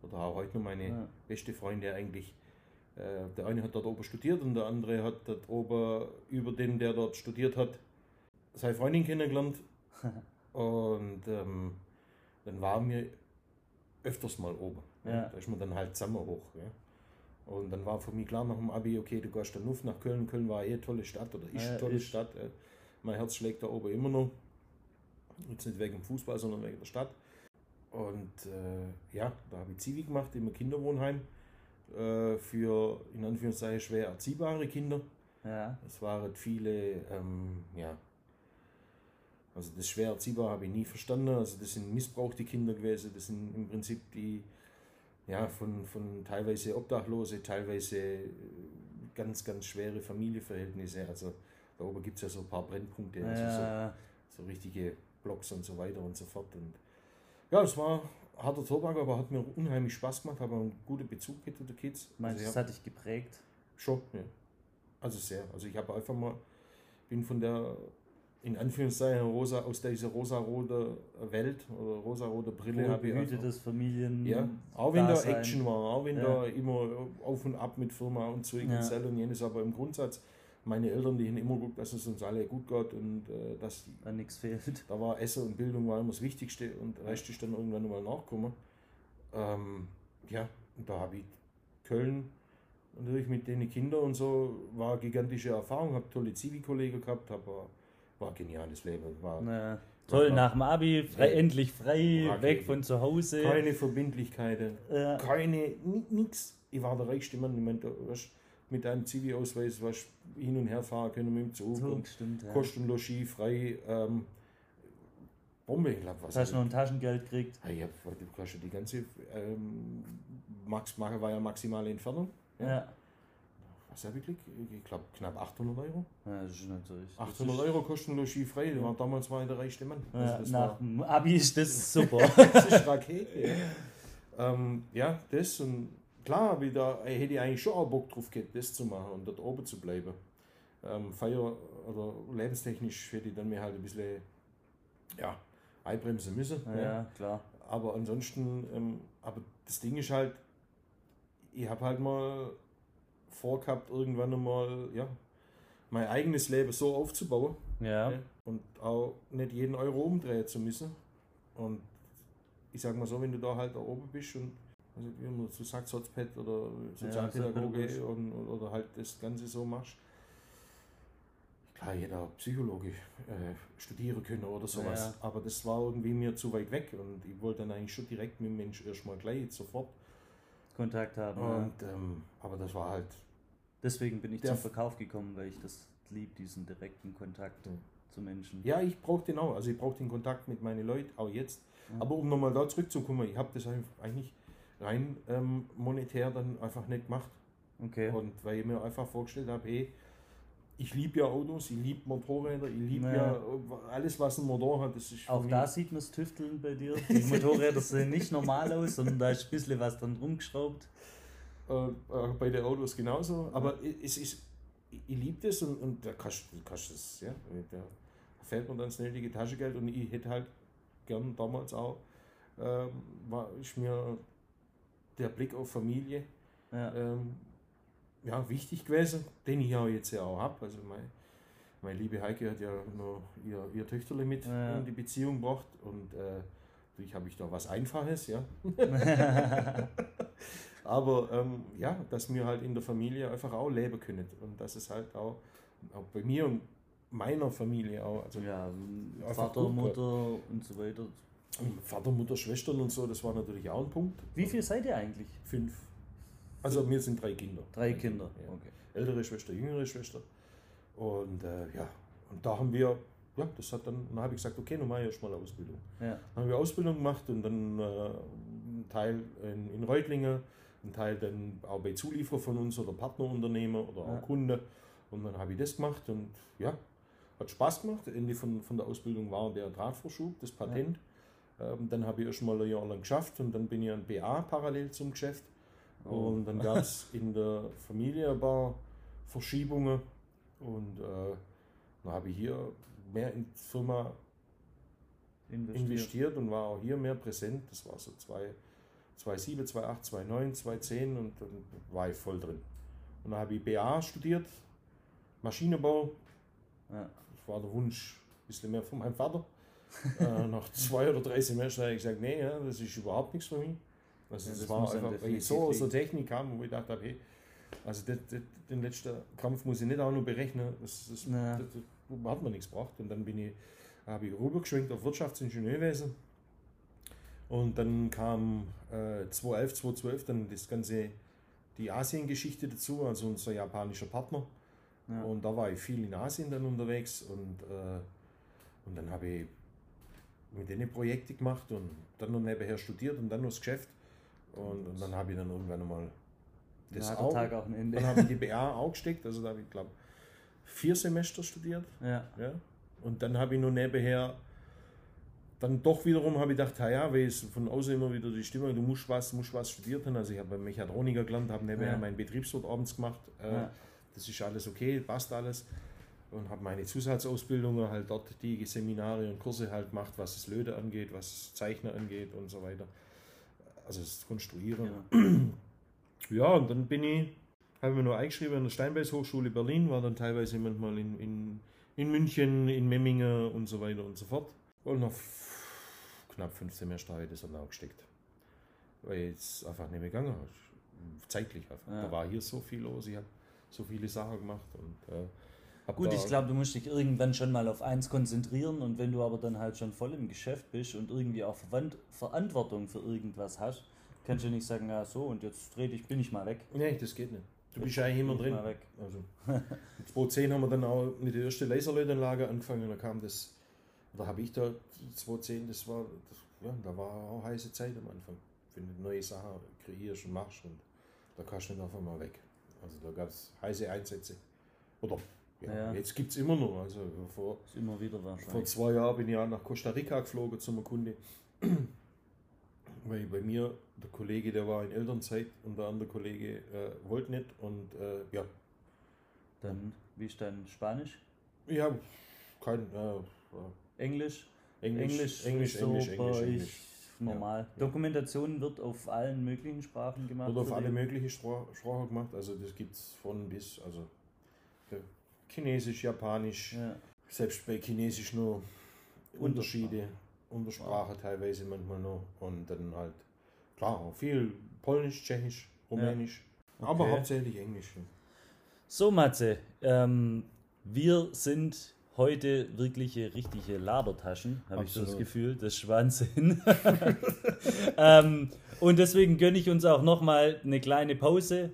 oder auch heute noch meine ja. beste Freunde eigentlich, äh, der eine hat dort oben studiert und der andere hat dort oben über den, der dort studiert hat, seine Freundin kennengelernt. [laughs] und ähm, dann waren wir öfters mal oben. Ja. Da ist man dann halt zusammen hoch. Ja. Und dann war für mich klar nach dem Abi, okay, du gehst dann nur nach Köln. Köln war eh eine tolle Stadt oder ist eine tolle ist. Stadt. Mein Herz schlägt da oben immer noch. Jetzt nicht wegen dem Fußball, sondern wegen der Stadt. Und äh, ja, da habe ich Zivi gemacht im Kinderwohnheim äh, für in Anführungszeichen schwer erziehbare Kinder. Ja. Es waren viele, ähm, ja, also das schwer erziehbar habe ich nie verstanden. Also das sind missbrauchte Kinder gewesen, das sind im Prinzip die, ja, von, von teilweise Obdachlose, teilweise äh, ganz, ganz schwere Familienverhältnisse. Also da oben gibt es ja so ein paar Brennpunkte, also ja. so, so richtige Blogs und so weiter und so fort. Und ja, es war harter Tobak, aber hat mir unheimlich Spaß gemacht, habe einen guten Bezug mit den Kids. Meinst du, also, das hat dich geprägt? Schon, ja. Also sehr. Also ich habe einfach mal, bin von der, in Anführungszeichen, rosa, aus dieser rosa-rote Welt oder rosa-rote Brille habe ich einfach, des Familien. Ja, auch wenn da Action war, auch wenn ja. da immer auf und ab mit Firma und Zeug ja. und und jenes, aber im Grundsatz meine Eltern, die haben immer geguckt, dass es uns alle gut geht und äh, dass da nichts fehlt. Da war Essen und Bildung war immer das Wichtigste und Rest ist dann irgendwann mal nachgekommen. Ähm, ja, und da habe ich Köln natürlich mit den Kindern und so war eine gigantische Erfahrung, habe tolle Zivi-Kollegen gehabt, aber war geniales Leben. War, naja, toll, war, nach dem Abi, frei, endlich frei, weg von zu Hause. Keine Verbindlichkeiten, ja. keine, nichts. Ich war der reichste Mann. Ich meine, mit einem Zivi-Ausweis was hin und her fahren können mit dem Zug. Zug stimmt, ja. Kost und Logis frei. Ähm, Bombe, ich glaube, was. Hast du noch ein Taschengeld gekriegt? Ja, ich hab, du kannst ja die ganze. Ähm, Max Mache war ja maximale Entfernung. Ja. Ja. Was habe ich gekriegt? Ich glaube, knapp 800 Euro. Ja, das ist natürlich. 800 Euro kosten Logis frei. Der war damals war der reichste Mann. Ja, also nach dem Abi ist das [laughs] super. das ist Rakete. Ja. Ähm, ja, das und klar, wieder, hätte ich eigentlich schon auch Bock drauf gehabt, das zu machen und dort oben zu bleiben. Ähm, Feier- oder lebenstechnisch hätte ich dann mir halt ein bisschen ja, einbremsen müssen. Ja, ja klar. Aber ansonsten, ähm, aber das Ding ist halt, ich habe halt mal vorgehabt, irgendwann einmal, ja, mein eigenes Leben so aufzubauen. Ja. Und auch nicht jeden Euro umdrehen zu müssen. Und ich sag mal so, wenn du da halt da oben bist und also wie man so sagt, Sotzpet oder Sozialpädagoge Ja, und, oder halt das Ganze so machst. Klar, jeder Psychologe äh, studieren können oder sowas. Ja. Aber das war irgendwie mir zu weit weg und ich wollte dann eigentlich schon direkt mit dem Mensch erstmal gleich sofort. Kontakt haben. ja. Und, ähm, aber das war halt, Deswegen bin ich zum Verkauf gekommen, weil ich das lieb, diesen direkten Kontakt Ja. zu Menschen. ja, ich brauche den auch. Also ich brauche den Kontakt mit meinen Leuten, auch jetzt. Mhm. Aber um nochmal da zurückzukommen, ich habe das einfach eigentlich rein ähm, monetär dann einfach nicht gemacht. Okay. Und weil ich mir einfach vorgestellt habe, hey, ich liebe ja Autos, ich liebe Motorräder, ich liebe Ja. ja äh, alles, was ein Motor hat. Das ist Auch da sieht man das Tüfteln bei dir. Die Motorräder sehen nicht normal aus, sondern da ist ein bisschen was dran rumgeschraubt. äh, äh, bei den Autos genauso. Aber es ist, ich, ich liebe das und, und da kannst du das, ja, da fällt mir dann das nötige Taschengeld und ich hätte halt gern damals auch, ähm, war ist mir der Blick auf Familie Ja. ähm, ja, wichtig gewesen, den ich ja jetzt ja auch habe. Also meine, meine liebe Heike hat ja noch ihr, ihr Töchterle mit Ja. in die Beziehung gebracht und äh, natürlich habe ich da was Einfaches, ja. [laughs] [laughs] Aber ähm, ja, dass wir halt in der Familie einfach auch leben können und dass es halt auch, auch bei mir und meiner Familie auch, also ja, Vater, Mutter und so weiter. Vater, Mutter, Schwestern und so, das war natürlich auch ein Punkt. Wie viel seid ihr eigentlich? Fünf. Also wir sind drei Kinder. Drei Kinder. Ja. Okay. ältere Schwester, jüngere Schwester. Und äh, ja, und da haben wir, ja, das hat dann, dann habe ich gesagt, okay, dann mache ich erstmal eine Ausbildung. Ja. Dann haben wir Ausbildung gemacht und dann äh, ein Teil in, in Reutlingen, ein Teil dann auch bei Zulieferer von uns oder Partnerunternehmer oder auch Ja. Kunde. Und dann habe ich das gemacht und ja, hat Spaß gemacht. Ende von, von der Ausbildung war der Drahtvorschub, das Patent. Ähm, dann habe ich erst mal ein Jahr lang geschafft und dann bin ich an BA parallel zum Geschäft. Oh. Und dann gab es in der Familie ein paar Verschiebungen und äh, dann habe ich hier mehr in die Firma Investiert. investiert und war auch hier mehr präsent. Das war so 2, 2007, 2008, 2009, 2010 und dann war ich voll drin. Und dann habe ich BA studiert, Maschinenbau. Ja. Das war der Wunsch, ein bisschen mehr von meinem Vater. [laughs] äh, nach zwei oder drei Semestern habe ich gesagt, nee, ja, das ist überhaupt nichts für mich. Also das, das war einfach, weil ich so aus der Technik kam, wo ich dachte, hey, also das, das, den letzten Kampf muss ich nicht auch noch berechnen. Das, das, Ja. das, das hat man nichts gebracht. Und dann bin ich, habe ich rübergeschwenkt auf Wirtschaftsingenieurwesen. Und dann kam äh, 2011, 2012 dann das ganze, die Asien-Geschichte dazu, also unser japanischer Partner. Ja. Und da war ich viel in Asien dann unterwegs und, äh, und dann habe ich mit denen Projekte gemacht und dann noch nebenher studiert und dann noch das Geschäft. Und, und dann habe ich dann irgendwann mal Da das auch. Tag auch ein Ende. Dann habe ich die BA auch gesteckt, also da habe ich glaube vier Semester studiert. Ja. Ja. Und dann habe ich nur nebenher, dann doch wiederum habe ich gedacht, ja, weil es von außen immer wieder die Stimme, du musst was, musst was studiert haben. Also ich habe Mechatroniker gelernt, habe nebenher Ja. meinen Betriebswirt abends gemacht. Äh, Ja. Das ist alles okay, passt alles. Und habe meine Zusatzausbildungen halt dort die Seminare und Kurse halt gemacht, was das Löde angeht, was Zeichner angeht und so weiter. Also das Konstruieren. Ja. [clears throat] Ja, und dann bin ich, habe mir nur eingeschrieben an der Steinbeis Hochschule Berlin, war dann teilweise manchmal in, in, in München, in Memmingen und so weiter und so fort. Und nach knapp fünf Semester habe ich das dann auch gesteckt. Weil es einfach nicht mehr gegangen ist. Zeitlich einfach. Ja. Da war hier so viel los, ich habe so viele Sachen gemacht und äh, hab Gut, ich glaube, du musst dich irgendwann schon mal auf eins konzentrieren und wenn du aber dann halt schon voll im Geschäft bist und irgendwie auch Verwand Verantwortung für irgendwas hast, kannst du nicht sagen, ja so und jetzt dreh dich, bin ich mal weg. Nee, das geht nicht. Du bist eigentlich immer ich drin. mal weg. Also, in 2010 haben wir dann auch mit der ersten Laserlötanlage angefangen. Da kam das, da habe ich da 2010, das war, das, ja, da war auch heiße Zeit am Anfang. Wenn du neue Sachen kreierst und machst und da kannst du nicht auf einmal weg. Also da gab es heiße Einsätze. Oder ja, Ja. jetzt gibt es immer noch. Also vor, Ist immer wieder vor wahrscheinlich. zwei Jahren bin ich auch nach Costa Rica geflogen zum Kunde. [clears throat] Weil bei mir, der Kollege, der war in Elternzeit und der andere Kollege äh, wollte nicht und äh, ja. Dann, wie ist dein Spanisch? Ja, kein. Äh, Englisch? Englisch, Englisch, Englisch, ist so Englisch, Englisch, euch Englisch. normal. Ja. Dokumentation wird auf allen möglichen Sprachen gemacht. Wird auf alle möglichen Spra- Sprachen gemacht. Also das gibt es von bis, also äh, Chinesisch, Japanisch, Ja. selbst bei Chinesisch nur Unterschiede, Untersprache teilweise manchmal noch und dann halt, klar, viel Polnisch, Tschechisch, Rumänisch, aber Okay. hauptsächlich Englisch. So, Matze, ähm, wir sind heute wirkliche, richtige Labertaschen, habe ich so das. Gefühl. Das ist Wahnsinn. [laughs] ähm, und deswegen gönne ich uns auch nochmal eine kleine Pause.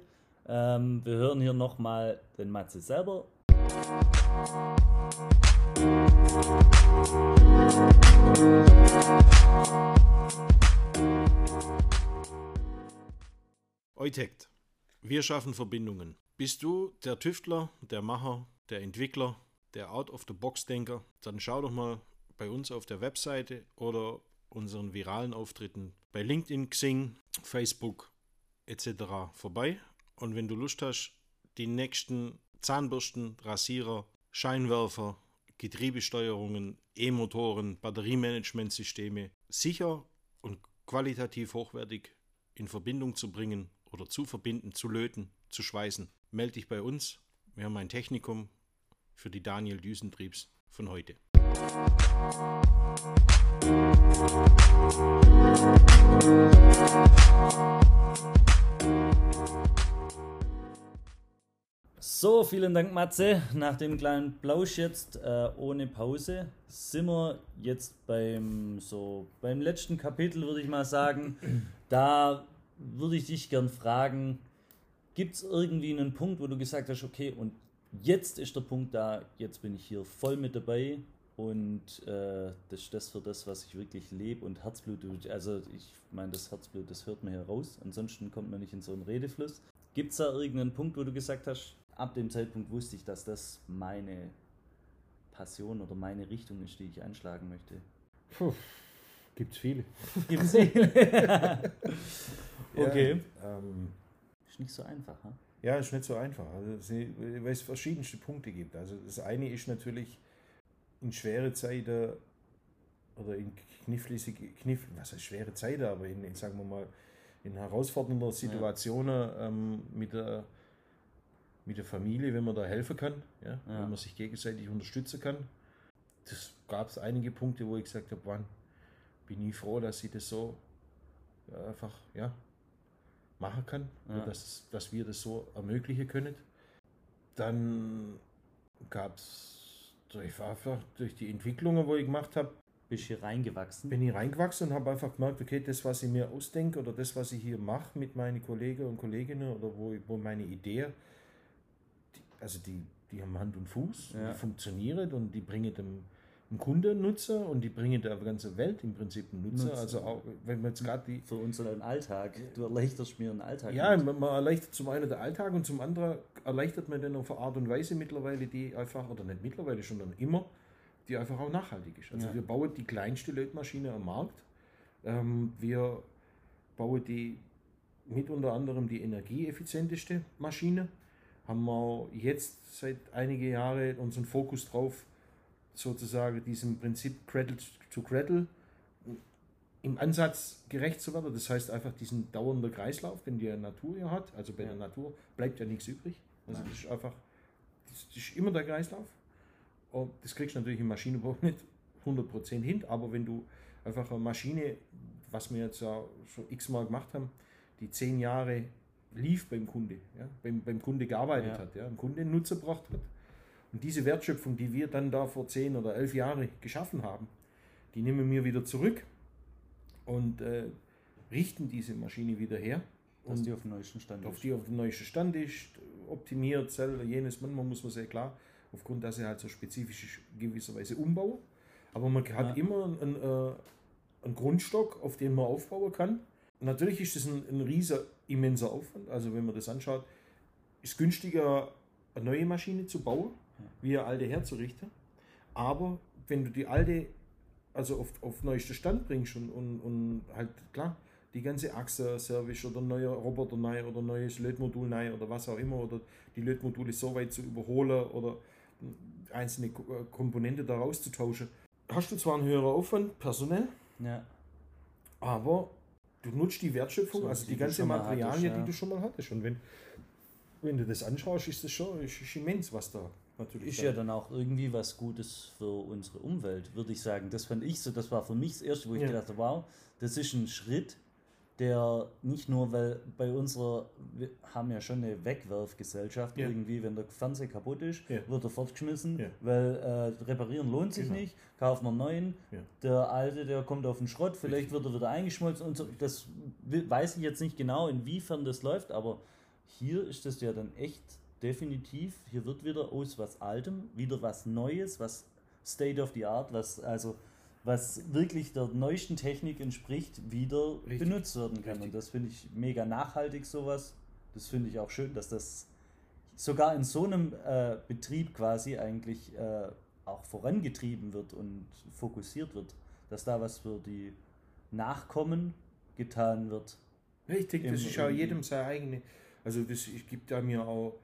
Ähm, wir hören hier nochmal den Matze selber. Eutect. Wir schaffen Verbindungen. Bist du der Tüftler, der Macher, der Entwickler, der Out-of-the-Box-Denker? Dann schau doch mal bei uns auf der Webseite oder unseren viralen Auftritten bei LinkedIn, Xing, Facebook etc. vorbei. Und wenn du Lust hast, die nächsten Zahnbürsten, Rasierer, Scheinwerfer, Getriebesteuerungen, E-Motoren, Batteriemanagementsysteme sicher und qualitativ hochwertig in Verbindung zu bringen oder zu verbinden, zu löten, zu schweißen, melde dich bei uns. Wir haben ein Technikum für die Daniel Düsentriebs von heute. So, vielen Dank, Matze. Nach dem kleinen Plausch jetzt äh, ohne Pause sind wir jetzt beim, so, beim letzten Kapitel, würde ich mal sagen. Da würde ich dich gern fragen, gibt es irgendwie einen Punkt, wo du gesagt hast, okay, und jetzt ist der Punkt da, jetzt bin ich hier voll mit dabei und äh, das ist das für das, was ich wirklich lebe und Herzblut, also ich meine, das Herzblut, das hört man hier raus, ansonsten kommt man nicht in so einen Redefluss. Gibt es da irgendeinen Punkt, wo du gesagt hast, ab dem Zeitpunkt wusste ich, dass das meine Passion oder meine Richtung ist, die ich einschlagen möchte? Gibt es viele. [laughs] Gibt es [laughs] okay. Ja, ähm, Ist nicht so einfach, ha? ja, ist nicht so einfach. Also, weil es verschiedenste Punkte gibt. Also das eine ist natürlich in schwere Zeiten oder in knifflige, kniff, was heißt schwere Zeiten, aber in, in sagen wir mal, in herausfordernder Situationen ähm, mit, der, mit der Familie, wenn man da helfen kann, ja, Ja. wenn man sich gegenseitig unterstützen kann. Das gab es einige Punkte, wo ich gesagt habe, wann bin ich froh, dass ich das so ja, einfach ja, machen kann, Ja. dass, dass wir das so ermöglichen können. Dann gab es durch, einfach durch die Entwicklungen, wo ich gemacht habe, Bist hier reingewachsen? bin ich reingewachsen und habe einfach gemerkt, okay, das, was ich mir ausdenke oder das, was ich hier mache mit meinen Kollegen und Kolleginnen oder wo, wo meine Idee, die, also die, die haben Hand und Fuß, Ja. die funktionieren und die bringen dem, dem Kunden Nutzer und die bringen der ganzen Welt im Prinzip einen Nutzer. Nutzer. Also auch, wenn man jetzt gerade die, Für unseren Alltag. Du erleichterst mir den Alltag. ja, man, man erleichtert zum einen den Alltag und zum anderen erleichtert man dann auf eine Art und Weise mittlerweile, die einfach, oder nicht mittlerweile, sondern immer, die einfach auch nachhaltig ist. Also Ja. wir bauen die kleinste Lötmaschine am Markt. Ähm, wir bauen die mit unter anderem die energieeffizienteste Maschine. Haben wir jetzt seit einige Jahre unseren Fokus drauf, sozusagen diesem Prinzip Cradle to Cradle im Ansatz gerecht zu werden. Das heißt einfach diesen dauernden Kreislauf, den die Natur ja hat. Also bei der Natur bleibt ja nichts übrig. Also Nein. das ist einfach, das ist immer der Kreislauf. Und das kriegst du natürlich im Maschinenbau [laughs] nicht 100% hin, aber wenn du einfach eine Maschine, was wir jetzt ja schon x-mal gemacht haben, die zehn Jahre lief beim Kunde, ja, beim, beim Kunde gearbeitet Ja. hat, ja, einen Kunde einen Nutzen gebracht hat. Und diese Wertschöpfung, die wir dann da vor zehn oder elf Jahren geschaffen haben, die nehmen wir wieder zurück und äh, richten diese Maschine wieder her. dass Und die auf dem neuesten Stand auf ist. die auf dem neuesten Stand ist, optimiert, Zell, jenes, manchmal muss man sehr klar, aufgrund, dass er halt so spezifisch gewisserweise umbauen. Aber man hat Ja. immer einen, äh, einen Grundstock, auf den man aufbauen kann. Natürlich ist das ein, ein riesiger, immenser Aufwand. Also wenn man das anschaut, ist günstiger, eine neue Maschine zu bauen, wie eine alte herzurichten. Aber wenn du die alte also auf, auf neuesten Stand bringst und, und, und halt klar, die ganze Achse Service oder neuer Roboter neu oder neues Lötmodul neu oder was auch immer oder die Lötmodule so weit zu überholen oder einzelne Komponente da rauszutauschen. Hast du zwar einen höheren Aufwand personell, Ja. aber du nutzt die Wertschöpfung, So, also die die ganze hattest, ja. die du schon mal hattest. Und wenn, wenn du das anschaust, ist das schon ist, ist immens, was da natürlich Ist da- ja dann auch irgendwie was Gutes für unsere Umwelt, würde ich sagen. Das fand ich so, das war für mich das Erste, wo ich Ja. gedacht habe, wow, das ist ein Schritt, der nicht nur, weil bei unserer, wir haben ja schon eine Wegwerfgesellschaft, Ja. irgendwie, wenn der Fernseher kaputt ist, Ja. wird er fortgeschmissen, Ja. weil äh, reparieren lohnt sich Genau. nicht, kaufen wir einen neuen, der alte, der kommt auf den Schrott, vielleicht wird er wieder eingeschmolzen und so. Das weiß ich jetzt nicht genau, inwiefern das läuft, aber hier ist das ja dann echt definitiv, hier wird wieder aus was Altem, wieder was Neues, was State of the Art, was also was wirklich der neuesten Technik entspricht, wieder Richtig. benutzt werden kann. Richtig. Und das finde ich mega nachhaltig, sowas. Das finde ich auch schön, dass das sogar in so einem äh, Betrieb quasi eigentlich äh, auch vorangetrieben wird und fokussiert wird, dass da was für die Nachkommen getan wird. Ich denke, das Im- ist ja im- jedem seine eigene. Also das ich gibt da mir auch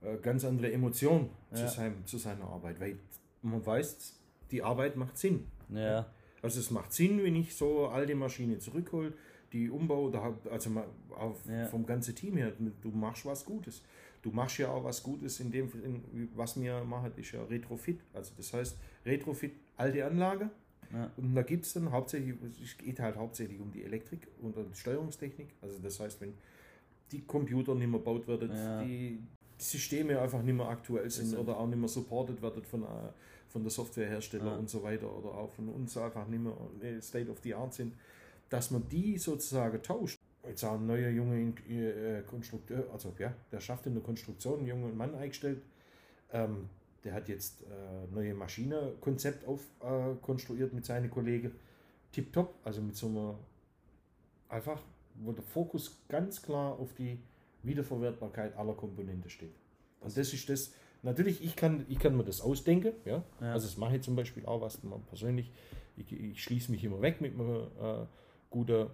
äh, ganz andere Emotionen Ja. zu, seinem, zu seiner Arbeit, weil man weiß, die Arbeit macht Sinn. Ja, Also es macht Sinn, wenn ich so alte Maschine zurückhole, die Umbau, da hab- also mal auf, Ja. vom ganzen Team her, du machst was Gutes. Du machst ja auch was Gutes in dem, in, was wir machen, ist ja Retrofit. Also das heißt, Retrofit, alte Anlage. Ja. Und da gibt es dann hauptsächlich, es geht halt hauptsächlich um die Elektrik und um die Steuerungstechnik. Also das heißt, wenn die Computer nicht mehr gebaut werden, Ja. die Systeme einfach nicht mehr aktuell sind sind- oder auch nicht mehr supported werden von, äh, von der Softwarehersteller Ja. und so weiter oder auch von uns einfach nicht mehr äh, State of the Art sind, dass man die sozusagen tauscht. Jetzt auch ein neuer junge äh, Konstrukteur, also ja, der schafft in der Konstruktion einen jungen Mann eingestellt. Ähm, der hat jetzt äh, neue Maschine-Konzept auf, äh, konstruiert mit seinen Kollegen. Tipptopp, also mit so einer einfach, wo der Fokus ganz klar auf die Wiederverwertbarkeit aller Komponenten steht. Und das ist das, natürlich, ich kann, ich kann mir das ausdenken, ja. Ja. Also das mache ich zum Beispiel auch, was man persönlich, ich, ich schließe mich immer weg mit einem äh, guten äh,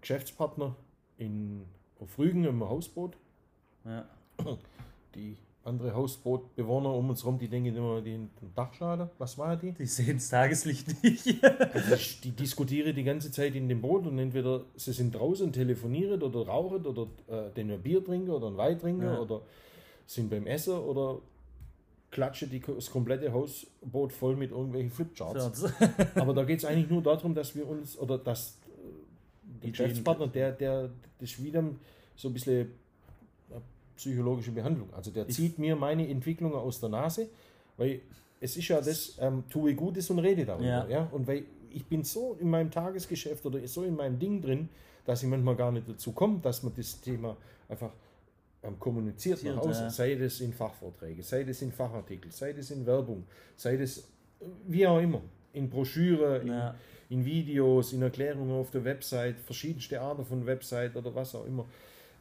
Geschäftspartner in auf Rügen im Hausboot. ja. Die andere Hausbootbewohner um uns herum, die denken immer, die den Dachschaden, was war die? Die sehen das Tageslicht nicht. Also ich, die diskutieren die ganze Zeit in dem Boot und entweder sie sind draußen und telefonieren oder rauchen oder äh, den ein Bier trinken oder ein Wein trinken Ja. oder sind beim Essen oder klatschen die, das komplette Hausboot voll mit irgendwelchen Flipcharts. [laughs] Aber da geht es eigentlich nur darum, dass wir uns oder dass äh, die Geschäftspartner, der, der das wieder so ein bisschen äh, psychologische Behandlung. Also der Ich- zieht mir meine Entwicklungen aus der Nase, weil es ist ja das, ähm, tue Gutes und rede darüber. Ja. Ja. Und weil ich bin so in meinem Tagesgeschäft oder so in meinem Ding drin, dass ich manchmal gar nicht dazu komme, dass man das Thema einfach kommuniziert nach außen, ja. sei das in Fachvorträgen, sei das in Fachartikeln, sei das in Werbung, sei das wie auch immer, in Broschüre, in, Ja. in Videos, in Erklärungen auf der Website, verschiedenste Arten von Website oder was auch immer,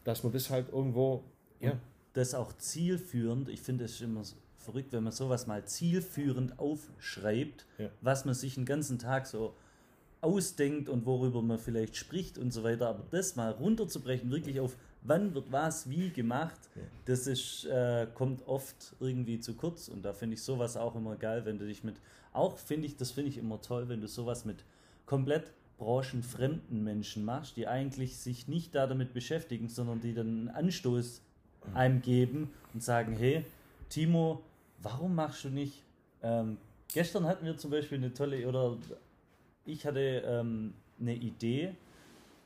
dass man das halt irgendwo, ja, das auch zielführend, ich finde es immer verrückt, wenn man sowas mal zielführend aufschreibt, Ja. was man sich den ganzen Tag so ausdenkt und worüber man vielleicht spricht und so weiter, aber das mal runterzubrechen, wirklich auf wann wird was wie gemacht, Ja. das ist, äh, kommt oft irgendwie zu kurz und da finde ich sowas auch immer geil, wenn du dich mit, auch finde ich, das finde ich immer toll, wenn du sowas mit komplett branchenfremden Menschen machst, die eigentlich sich nicht da damit beschäftigen, sondern die dann einen Anstoß einem geben und sagen, hey, Timo, warum machst du nicht? Ähm, gestern hatten wir zum Beispiel eine tolle, oder ich hatte ähm, eine Idee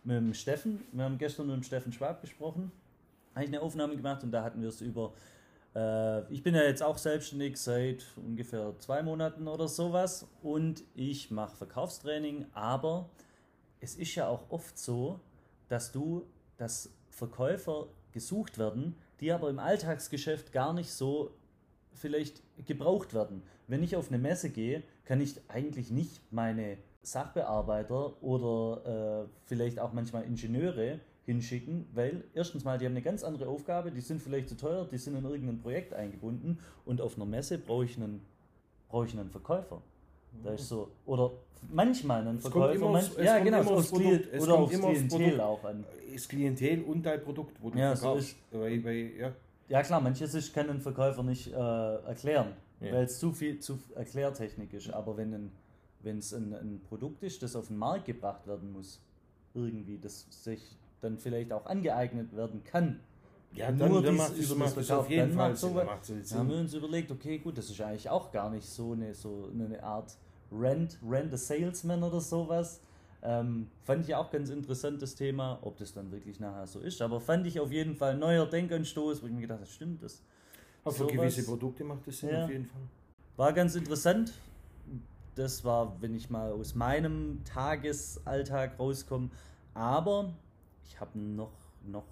mit dem Steffen. Wir haben gestern mit dem Steffen Schwab gesprochen, habe ich eine Aufnahme gemacht und da hatten wir es über. Äh, ich bin ja jetzt auch selbstständig seit ungefähr zwei Monaten oder sowas und ich mache Verkaufstraining, aber es ist ja auch oft so, dass du, dass Verkäufer gesucht werden, die aber im Alltagsgeschäft gar nicht so vielleicht gebraucht werden. Wenn ich auf eine Messe gehe, kann ich eigentlich nicht meine Sachbearbeiter oder äh, vielleicht auch manchmal Ingenieure hinschicken, weil erstens mal, die haben eine ganz andere Aufgabe, die sind vielleicht zu teuer, die sind in irgendein Projekt eingebunden und auf einer Messe brauche ich einen, brauche ich einen Verkäufer. Da ist so, oder manchmal ein Es kommt Verkäufer, es ja genau, aufs Klient, Produkt, es oder aufs Klientel auch an. Das Klientel und dein Produkt, wo du Ja, so verkaufst. weil, weil, ja. Ja klar, manches ist, kann ein Verkäufer nicht äh, erklären, Ja. weil es zu viel zu Erklärtechnik ist. Aber wenn ein wenn es ein, ein Produkt ist, das auf den Markt gebracht werden muss, irgendwie, das sich dann vielleicht auch angeeignet werden kann. Ja, Nur dann, dann dies- macht über das auf jeden dann Fall Sinn. so dann macht Da haben wir Sinn. uns überlegt, okay, gut, das ist eigentlich auch gar nicht so eine, so eine Art Rent, Rent a Salesman oder sowas. Ähm, fand ich auch ganz interessant, das Thema, ob das dann wirklich nachher so ist. Aber fand ich auf jeden Fall ein neuer Denkanstoß, wo ich mir gedacht habe, stimmt, das Aber für sowas- gewisse Produkte macht es Sinn, Ja. auf jeden Fall. war ganz interessant. Das war, wenn ich mal aus meinem Tagesalltag rauskomme. Aber ich habe noch, noch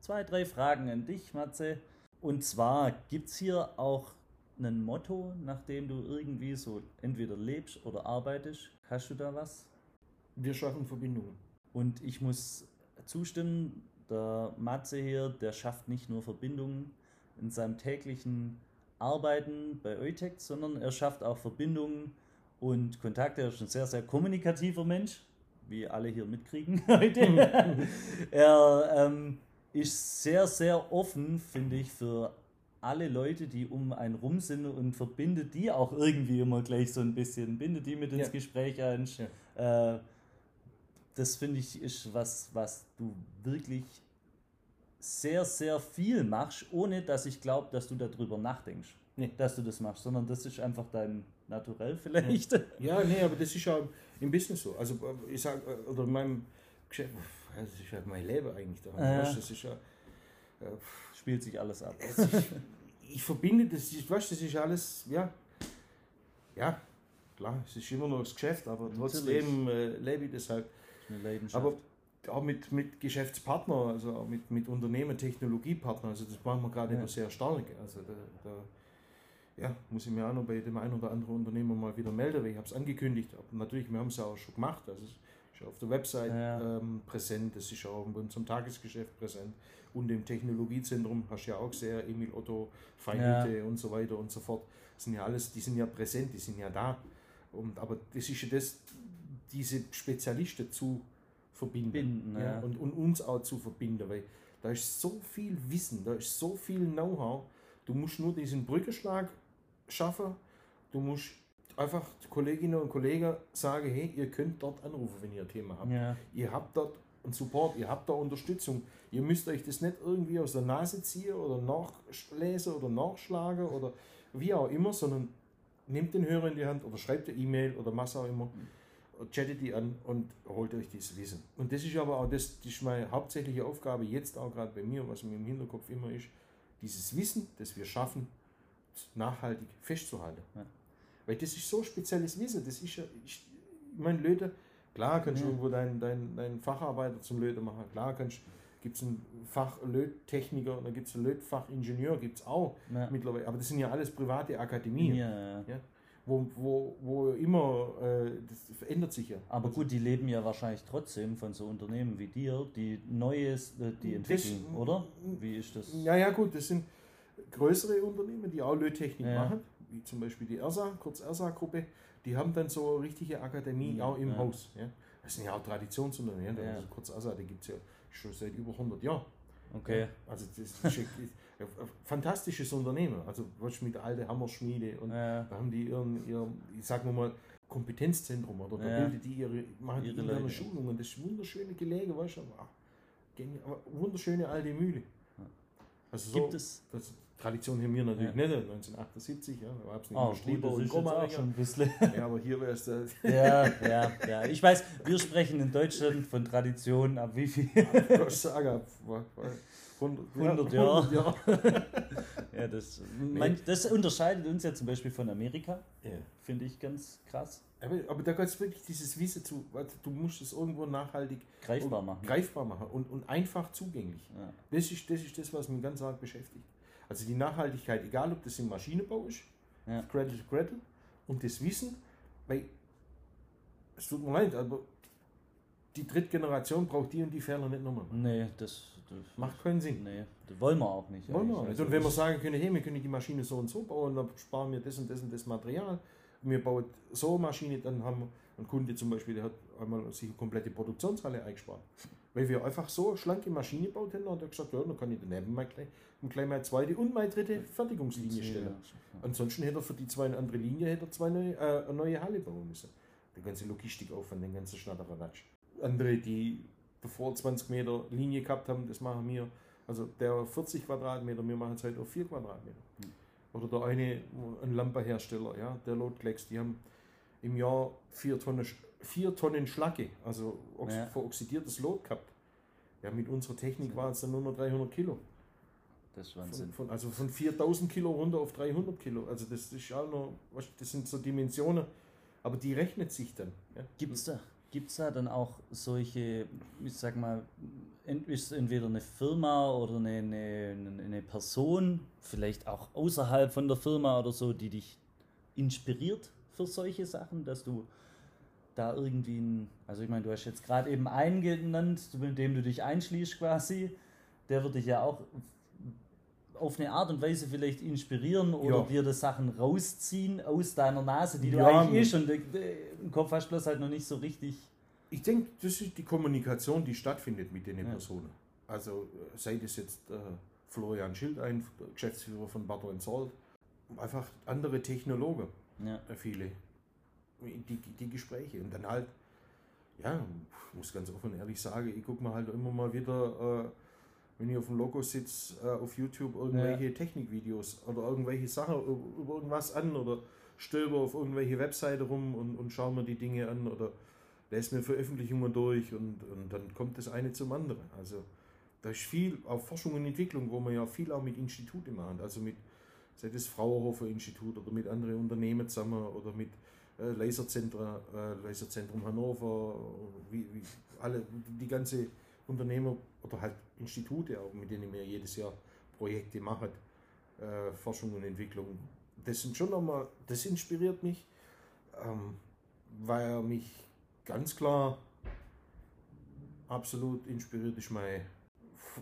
zwei, drei Fragen an dich, Matze. Und zwar gibt es hier auch ein Motto, nach dem du irgendwie so entweder lebst oder arbeitest? Hast du da was? Wir schaffen Verbindungen. Und ich muss zustimmen, der Matze hier, der schafft nicht nur Verbindungen in seinem täglichen Arbeiten bei Eutech, sondern er schafft auch Verbindungen und Kontakte. Er ist ein sehr, sehr kommunikativer Mensch, wie alle hier mitkriegen [laughs] heute. [laughs] er ähm, ist sehr, sehr offen, finde ich, für alle Leute, die um einen rum sind und verbindet die auch irgendwie immer gleich so ein bisschen, bindet die mit ins Ja. Gespräch ein. Äh, das finde ich ist was, was du wirklich sehr, sehr viel machst, ohne dass ich glaube, dass du darüber nachdenkst, Nee. dass du das machst, sondern das ist einfach dein Naturell vielleicht. Ja, nee, aber das ist ja im Business so. Also ich sag, äh, oder in meinem Geschäft, das ist ja mein Leben eigentlich da. Ja. weißt du, Das ist ja, Spielt sich alles ab. ist, ich verbinde das, ich, weißt, du, das ist alles, ja, ja, klar, es ist immer noch das Geschäft, aber trotzdem äh, lebe ich das halt. Leidenschaft. Aber auch mit, mit Geschäftspartner, also auch mit, mit Unternehmen, Technologiepartner, also das machen wir gerade Ja. immer sehr stark. Also da, da ja, muss ich mir auch noch bei dem einen oder anderen Unternehmer mal wieder melden, weil ich habe es angekündigt. Aber natürlich, wir haben es ja auch schon gemacht. Also es ist auf der Website Ja. ähm, präsent, es ist auch bei unserem Tagesgeschäft präsent. Und im Technologiezentrum hast du ja auch gesehen, Emil Otto, Feinhütte und so weiter und so fort. Das sind ja alles, die sind ja präsent, die sind ja da. Und, aber das ist ja das, diese Spezialisten zu verbinden. Binden, ja. Und, und uns auch zu verbinden, weil da ist so viel Wissen, da ist so viel Know-how. Du musst nur diesen Brückenschlag schaffen. Du musst einfach Kolleginnen und Kollegen sagen, hey, ihr könnt dort anrufen, wenn ihr ein Thema habt. ja. Ihr habt dort einen Support, ihr habt da Unterstützung. Ihr müsst euch das nicht irgendwie aus der Nase ziehen oder nachlesen oder nachschlagen oder wie auch immer, sondern nehmt den Hörer in die Hand oder schreibt eine E-Mail oder was auch immer, chattet die an und holt euch dieses Wissen. Und das ist aber auch das, das ist meine hauptsächliche Aufgabe jetzt auch gerade bei mir, was mir im Hinterkopf immer ist, dieses Wissen, das wir schaffen, nachhaltig festzuhalten. Ja. Weil das ist so spezielles Wissen, das ist ja, ich, meine, Leute, klar kannst du irgendwo deinen dein, dein Facharbeiter zum Löte machen, klar kannst gibt es einen Fachlöttechniker, dann gibt es einen Lötfachingenieur, gibt es auch Ja. mittlerweile, aber das sind ja alles private Akademien, Ja, ja. wo, wo, wo immer, äh, das verändert sich ja. Aber gut, die leben ja wahrscheinlich trotzdem von so Unternehmen wie dir, die Neues, äh, die Das- entwickeln, oder? Wie ist das? Ja, ja, gut, das sind größere Unternehmen, die auch Löttechnik Ja. machen, wie zum Beispiel die ERSA, kurz ERSA-Gruppe, die haben dann so eine richtige Akademie auch im. Haus. Ja. Das sind ja auch Traditionsunternehmen, also kurz ERSA, die gibt es ja schon seit über 100 Jahren. Okay. Also das ist ein ein [laughs] fantastisches Unternehmen, also was mit alte Hammerschmiede und Ja. da haben die ihren, ihren ich sag mal, Kompetenzzentrum oder da Ja. bilden die ihre, machen die Ihre interne Leute. Schulungen, das ist wunderschöne Gelege, weißt du, aber wunderschöne alte Mühle. Also so, Gibt es? das Tradition haben wir natürlich Ja. nicht, 1978, ja, da gab es nicht Oh, Strieber das und auch schon ein bisschen. [laughs] Ja, aber hier wäre es der Ja, ja, ja. Ich weiß, wir sprechen in Deutschland von Tradition ab wie viel? ich sage, war 100, 100 ja, Jahre. 100 Jahre. Ja, das, man, das unterscheidet uns ja zum Beispiel von Amerika, Ja. finde ich ganz krass. Aber, aber da geht es wirklich dieses Wissen zu, du musst es irgendwo nachhaltig Greifbar machen. greifbar machen und, und einfach zugänglich. Ja. Das ist, das ist das, was mich ganz arg beschäftigt. Also die Nachhaltigkeit, egal ob das im Maschinenbau ist, Ja. Cradle to Cradle, und das Wissen, weil es tut mir leid, aber die dritte Generation braucht die und die Fehler nicht nochmal. Nee, das, das Macht keinen Sinn. Nee, das wollen wir auch nicht. Wollen wir eigentlich. auch nicht. Also Und wenn wir sagen können, hey, wir können die Maschine so und so bauen, dann sparen wir das und das und das Material wir bauen so eine Maschine, dann haben wir einen Kunde zum Beispiel, der hat einmal sich eine komplette Produktionshalle eingespart. Weil wir einfach so schlanke Maschine gebaut haben, und er hat gesagt, ja, dann kann ich daneben mal gleich, gleich meine zweite und meine dritte Fertigungslinie stellen. Ansonsten hätte er für die zwei andere Linie hätte er zwei neue, äh, eine neue Halle bauen müssen. Der ganze Logistikaufwand, den ganzen Schnatterratsch. Andere, die bevor 20 Meter Linie gehabt haben, das machen wir, also der 40 Quadratmeter, wir machen es halt auf 4 Quadratmeter. Mhm. Oder der eine, ein Lampenhersteller, ja, der Lotklecks, die haben im Jahr 4 Tonnen, 4 Tonnen Schlacke, also ox ja. veroxidiertes Lot gehabt. Ja, mit unserer Technik waren es dann nur noch 300 Kilo. Das ist Wahnsinn. Von, von, also von 4000 Kilo runter auf 300 Kilo. Also das ist auch noch, das sind so Dimensionen, aber die rechnet sich dann. Ja. Gibt es da, gibt's da dann auch solche, ich sag mal, entweder eine Firma oder eine, eine, eine Person, vielleicht auch außerhalb von der Firma oder so, die dich inspiriert für solche Sachen, dass du da irgendwie ein, also ich meine, du hast jetzt gerade eben einen genannt, mit dem du dich einschließt quasi, der würde dich ja auch auf eine Art und Weise vielleicht inspirieren oder ja. dir das Sachen rausziehen aus deiner Nase, die du ja, eigentlich eh schon im Kopf hast, bloß halt noch nicht so richtig. Ich denke, das ist die Kommunikation, die stattfindet mit den ja. Personen. Also sei das jetzt äh, Florian Schild ein, Geschäftsführer von Butter Salt, einfach andere Technologen. Äh, viele, die, die Gespräche und dann halt, ja, ich muss ganz offen ehrlich sagen, ich gucke mir halt immer mal wieder äh, wenn ich auf dem Logo sitze, äh, auf YouTube irgendwelche ja. Technikvideos oder irgendwelche Sachen über irgendwas an oder stöber auf irgendwelche Webseite rum und, und schaue mir die Dinge an oder lese mir Veröffentlichungen durch und, und dann kommt das eine zum anderen. Also da ist viel, auch Forschung und Entwicklung, wo man ja viel auch mit Instituten macht, also mit, sei das Fraunhofer Institut oder mit anderen Unternehmen zusammen oder mit äh, Laserzentrum, äh, Laserzentrum Hannover, wie, wie alle, die ganze Unternehmer oder halt Institute, auch mit denen wir jedes Jahr Projekte machen, äh, Forschung und Entwicklung. Das sind schon nochmal, das inspiriert mich, ähm, weil er mich ganz klar absolut inspiriert ist meine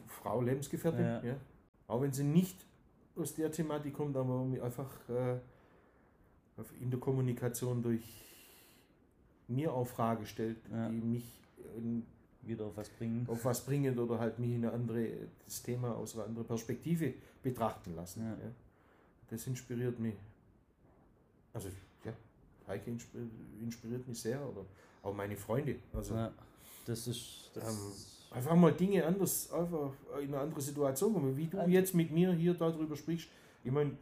Frau Lebensgefährtin. Ja. ja. Auch wenn sie nicht aus der Thematik kommt, aber einfach äh, in der Kommunikation durch mir auch Fragen stellt, ja. die mich wieder auf was bringen. Auf was bringen oder halt mich in eine andere, das Thema aus einer anderen Perspektive betrachten lassen. Ja. Ja. Das inspiriert mich. Also, ja, Heike inspiriert mich sehr oder auch meine Freunde. Also, das ist. Das ähm, einfach mal Dinge anders, einfach in eine andere Situation kommen. Wie du jetzt mit mir hier darüber sprichst. Ich meine,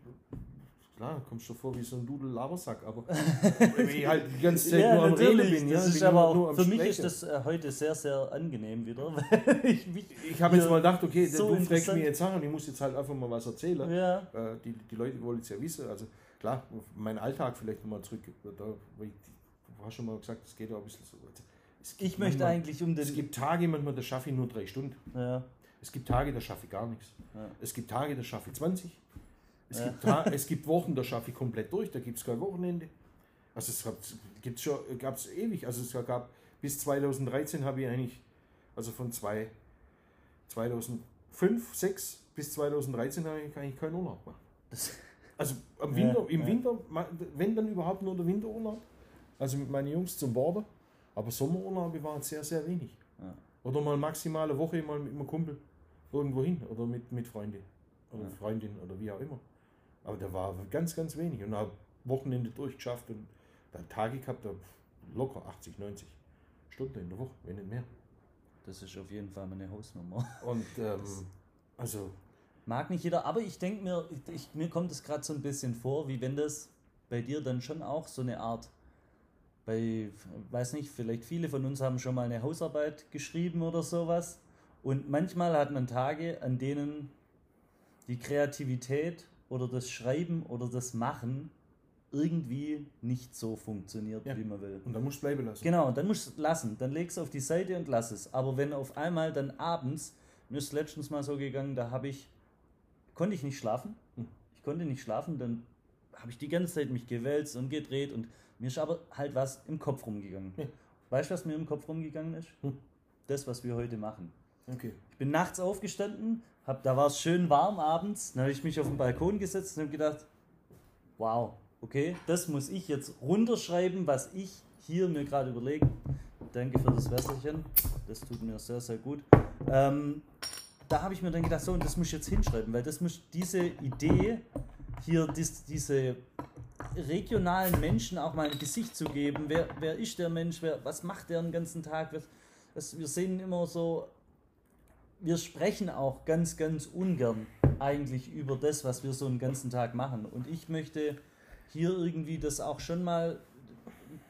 klar, kommst du vor wie so ein Dudel-Labersack, aber [laughs] wenn ich halt die ganze Zeit ja, nur am Reden bin. Ja, ist aber auch, für mich ist das äh, heute sehr, sehr angenehm wieder. [laughs] ich ich habe jetzt mal gedacht, okay, so du fragst mir jetzt Sachen, ich muss jetzt halt einfach mal was erzählen. Ja. Äh, die, die Leute wollen es ja wissen. Also klar, mein Alltag vielleicht nochmal zurück. Da, ich, du hast schon mal gesagt, es geht ja ein bisschen so. Also, ich möchte manchmal, eigentlich um den. Es gibt Tage, manchmal, da schaffe ich nur drei Stunden. Ja. Es gibt Tage, da schaffe ich gar nichts. Ja. Es gibt Tage, da schaffe ich 20. Es, ja. gibt, es gibt Wochen, da schaffe ich komplett durch, da gibt es kein Wochenende. Also es gibt schon, gab es ewig. Also es gab bis 2013 habe ich eigentlich, also von zwei, 2005, 2006 bis 2013 habe ich eigentlich keinen Urlaub gemacht. also im Winter, ja, im ja. Winter, wenn dann überhaupt nur der Winterurlaub. Also mit meinen Jungs zum Border. Aber Sommerurlaube waren sehr, sehr wenig. Ja. Oder mal maximale Woche mal mit einem Kumpel irgendwo hin oder mit, mit Freunden oder Freundin oder wie auch immer. Aber da war ganz, ganz wenig. Und habe Wochenende durchgeschafft und dann Tage gehabt, da locker 80, 90 Stunden in der Woche, wenn nicht mehr. Das ist auf jeden Fall meine Hausnummer. Und [laughs] ähm, also. Mag nicht jeder, aber ich denke mir, ich, mir kommt es gerade so ein bisschen vor, wie wenn das bei dir dann schon auch so eine Art, bei, weiß nicht, vielleicht viele von uns haben schon mal eine Hausarbeit geschrieben oder sowas. Und manchmal hat man Tage, an denen die Kreativität oder das Schreiben oder das Machen irgendwie nicht so funktioniert, ja. wie man will. Und dann musst du bleiben lassen. Genau, dann musst du es lassen. Dann legst du auf die Seite und lass es. Aber wenn auf einmal dann abends, mir ist letztens mal so gegangen, da habe ich, konnte ich nicht schlafen. Hm. Ich konnte nicht schlafen, dann habe ich die ganze Zeit mich gewälzt und gedreht und mir ist aber halt was im Kopf rumgegangen. Ja. Weißt du, was mir im Kopf rumgegangen ist? Hm. Das, was wir heute machen. Okay. Ich bin nachts aufgestanden, hab, da war es schön warm abends. Dann habe ich mich auf den Balkon gesetzt und habe gedacht, wow, okay, das muss ich jetzt runterschreiben, was ich hier mir gerade überlege. Danke für das Wässerchen, das tut mir sehr, sehr gut. Ähm, da habe ich mir dann gedacht, so, und das muss ich jetzt hinschreiben, weil das muss diese Idee, hier dies, diese regionalen Menschen auch mal ein Gesicht zu geben. Wer, wer ist der Mensch? Wer, was macht der den ganzen Tag? Was, wir sehen immer so, wir sprechen auch ganz, ganz ungern eigentlich über das, was wir so einen ganzen Tag machen. Und ich möchte hier irgendwie das auch schon mal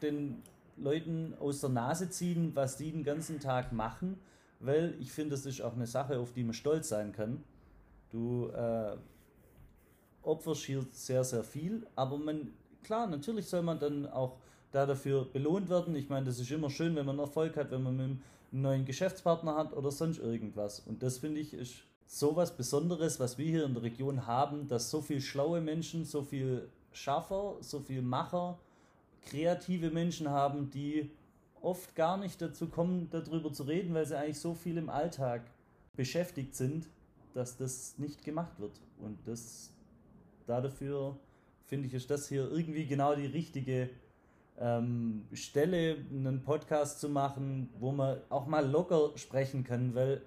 den Leuten aus der Nase ziehen, was die den ganzen Tag machen, weil ich finde, das ist auch eine Sache, auf die man stolz sein kann. Du äh, opferst hier sehr, sehr viel, aber man, klar, natürlich soll man dann auch da dafür belohnt werden. Ich meine, das ist immer schön, wenn man Erfolg hat, wenn man mit einem neuen Geschäftspartner hat oder sonst irgendwas. Und das finde ich ist so was Besonderes, was wir hier in der Region haben, dass so viele schlaue Menschen, so viel Schaffer, so viel Macher, kreative Menschen haben, die oft gar nicht dazu kommen, darüber zu reden, weil sie eigentlich so viel im Alltag beschäftigt sind, dass das nicht gemacht wird. Und das dafür finde ich, ist das hier irgendwie genau die richtige ähm, Stelle, einen Podcast zu machen, wo man auch mal locker sprechen kann, weil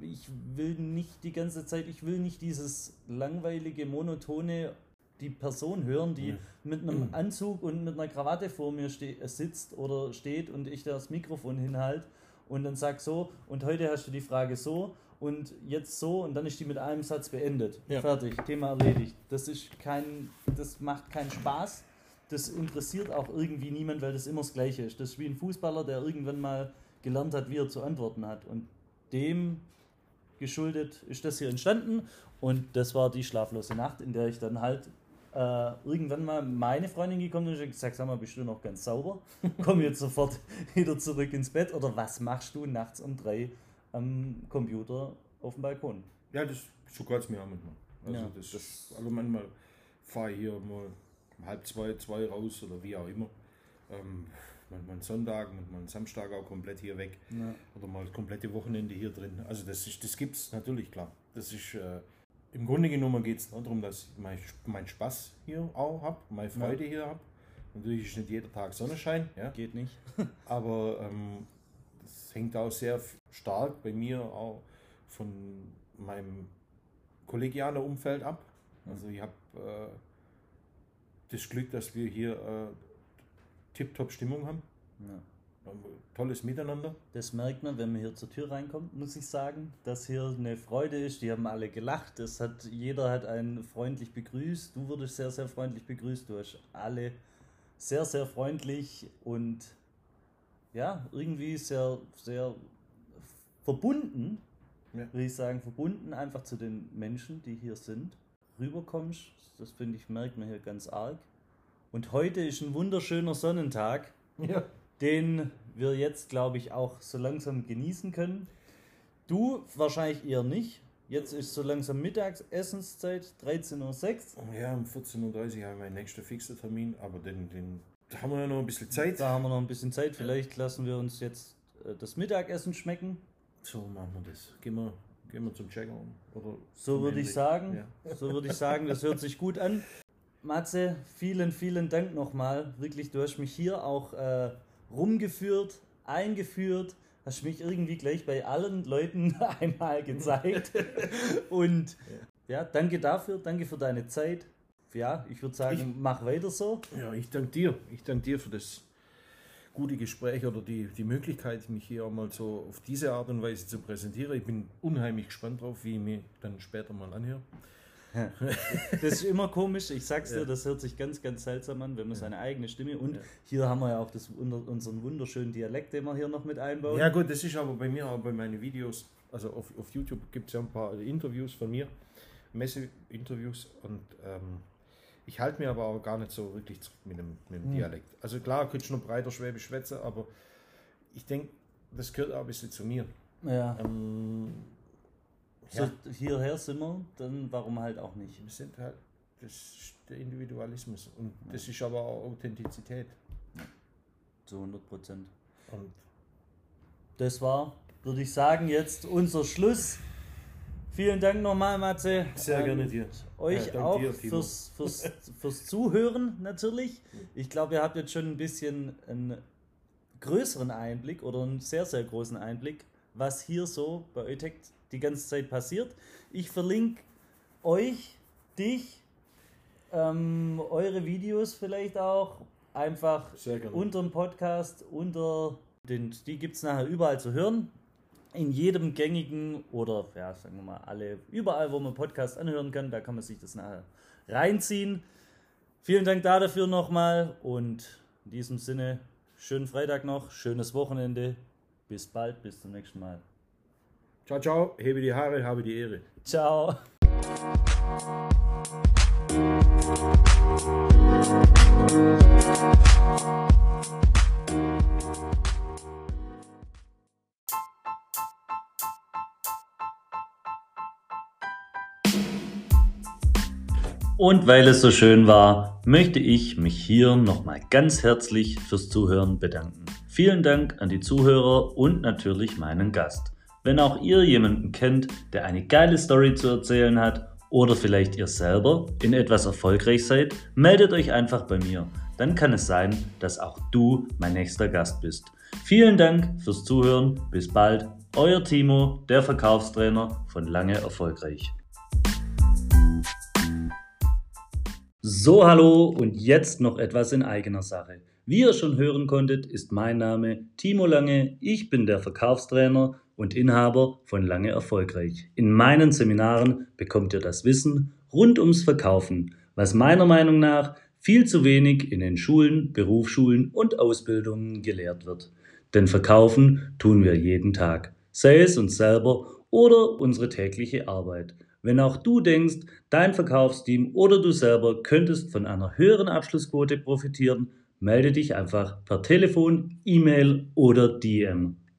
ich will nicht die ganze Zeit, ich will nicht dieses langweilige, monotone die Person hören, die ja. mit einem [clears throat] Anzug und mit einer Krawatte vor mir sitzt oder steht und ich das Mikrofon hinhalte und dann sag so und heute hast du die Frage so und jetzt so und dann ist die mit einem Satz beendet. Ja. Fertig, Thema erledigt. Das ist kein, das macht keinen Spaß. Das interessiert auch irgendwie niemand, weil das immer das Gleiche ist. Das ist wie ein Fußballer, der irgendwann mal gelernt hat, wie er zu antworten hat. Und dem geschuldet ist das hier entstanden. Und das war die schlaflose Nacht, in der ich dann halt äh, irgendwann mal meine Freundin gekommen ist und gesagt, sag mal, bist du noch ganz sauber? [laughs] Komm jetzt sofort wieder zurück ins Bett oder was machst du nachts um drei am Computer auf dem Balkon? Ja, das so geht es mir auch manchmal. Also, ja, das, das, also manchmal fahre ich hier mal halb zwei, zwei raus oder wie auch immer. Ähm, manchmal Sonntag, manchmal Samstag auch komplett hier weg. Ja. Oder mal das komplette Wochenende hier drin. Also das, das gibt es natürlich, klar. Das ist äh, im Grunde genommen geht es darum, dass ich meinen mein Spaß hier auch habe, meine Freude ja. hier habe. Natürlich ist nicht jeder Tag Sonnenschein. Ja? Geht nicht. [laughs] Aber ähm, das hängt auch sehr stark bei mir auch von meinem kollegialen Umfeld ab. Also ich habe äh, das Glück, dass wir hier äh, tiptop Stimmung haben. Ja tolles Miteinander. Das merkt man, wenn man hier zur Tür reinkommt, muss ich sagen, dass hier eine Freude ist. Die haben alle gelacht. Es hat, jeder hat einen freundlich begrüßt. Du wurdest sehr, sehr freundlich begrüßt. Du hast alle sehr, sehr freundlich und ja, irgendwie sehr, sehr verbunden, ja. würde ich sagen, verbunden einfach zu den Menschen, die hier sind, rüberkommst. Das finde ich, merkt man hier ganz arg. Und heute ist ein wunderschöner Sonnentag. Ja den wir jetzt, glaube ich, auch so langsam genießen können. Du wahrscheinlich eher nicht. Jetzt ist so langsam Mittagsessenszeit, 13.06 Uhr. Ja, um 14.30 Uhr habe ich meinen nächsten fixen Termin, aber den, den, da haben wir ja noch ein bisschen Zeit. Da haben wir noch ein bisschen Zeit. Vielleicht lassen wir uns jetzt äh, das Mittagessen schmecken. So machen wir das. Gehen wir, gehen wir zum Checker Oder so würde ich sagen. Ja. [laughs] So würde ich sagen, das hört sich gut an. Matze, vielen, vielen Dank nochmal. Wirklich, du hast mich hier auch äh, rumgeführt, eingeführt, hast mich irgendwie gleich bei allen Leuten [laughs] einmal gezeigt. [laughs] Und ja, danke dafür, danke für deine Zeit. Ja, ich würde sagen, ich, mach weiter so. Ja, ich danke dir. Ich danke dir für das gute Gespräch oder die, die Möglichkeit, mich hier auch mal so auf diese Art und Weise zu präsentieren. Ich bin unheimlich gespannt drauf, wie ich mich dann später mal anhöre. Das ist immer komisch, ich sag's dir, das hört sich ganz, ganz seltsam an, wenn man seine eigene Stimme und hier haben wir ja auch das, unseren wunderschönen Dialekt, den wir hier noch mit einbauen. Ja gut, das ist aber bei mir, auch bei meinen Videos, also auf, auf YouTube gibt es ja ein paar Interviews von mir, Messe-Interviews und ähm, ich halte mir aber auch gar nicht so wirklich zurück mit dem, mit dem hm. Dialekt. Also klar, könnte ich noch breiter Schwäbisch schwätzen, aber ich denke, das gehört auch ein bisschen zu mir. Ja. Ähm, ja. so hierher sind wir, dann warum halt auch nicht? Wir sind halt, das ist der Individualismus und ja. das ist aber auch Authentizität. Zu 100 Prozent. Und das war, würde ich sagen, jetzt unser Schluss Vielen Dank nochmal, Matze. Sehr ähm, gerne dir. Euch ja, auch dir, fürs, fürs, fürs Zuhören natürlich. Ich glaube, ihr habt jetzt schon ein bisschen einen größeren Einblick oder einen sehr, sehr großen Einblick, was hier so bei Eutech die ganze Zeit passiert. Ich verlinke euch, dich, ähm, eure Videos vielleicht auch einfach unter dem Podcast, unter den, die gibt es nachher überall zu hören. In jedem gängigen oder ja, sagen wir mal, alle, überall, wo man Podcast anhören kann, da kann man sich das nachher reinziehen. Vielen Dank dafür nochmal und in diesem Sinne, schönen Freitag noch, schönes Wochenende. Bis bald, bis zum nächsten Mal. Ciao, ciao, hebe die Haare, habe die Ehre. Ciao. Und weil es so schön war, möchte ich mich hier nochmal ganz herzlich fürs Zuhören bedanken. Vielen Dank an die Zuhörer und natürlich meinen Gast. Wenn auch ihr jemanden kennt, der eine geile Story zu erzählen hat oder vielleicht ihr selber in etwas erfolgreich seid, meldet euch einfach bei mir. Dann kann es sein, dass auch du mein nächster Gast bist. Vielen Dank fürs Zuhören. Bis bald. Euer Timo, der Verkaufstrainer von Lange Erfolgreich. So, hallo und jetzt noch etwas in eigener Sache. Wie ihr schon hören konntet, ist mein Name Timo Lange. Ich bin der Verkaufstrainer und Inhaber von Lange Erfolgreich. In meinen Seminaren bekommt ihr das Wissen rund ums Verkaufen, was meiner Meinung nach viel zu wenig in den Schulen, Berufsschulen und Ausbildungen gelehrt wird. Denn verkaufen tun wir jeden Tag, sei es uns selber oder unsere tägliche Arbeit. Wenn auch du denkst, dein Verkaufsteam oder du selber könntest von einer höheren Abschlussquote profitieren, melde dich einfach per Telefon, E-Mail oder DM.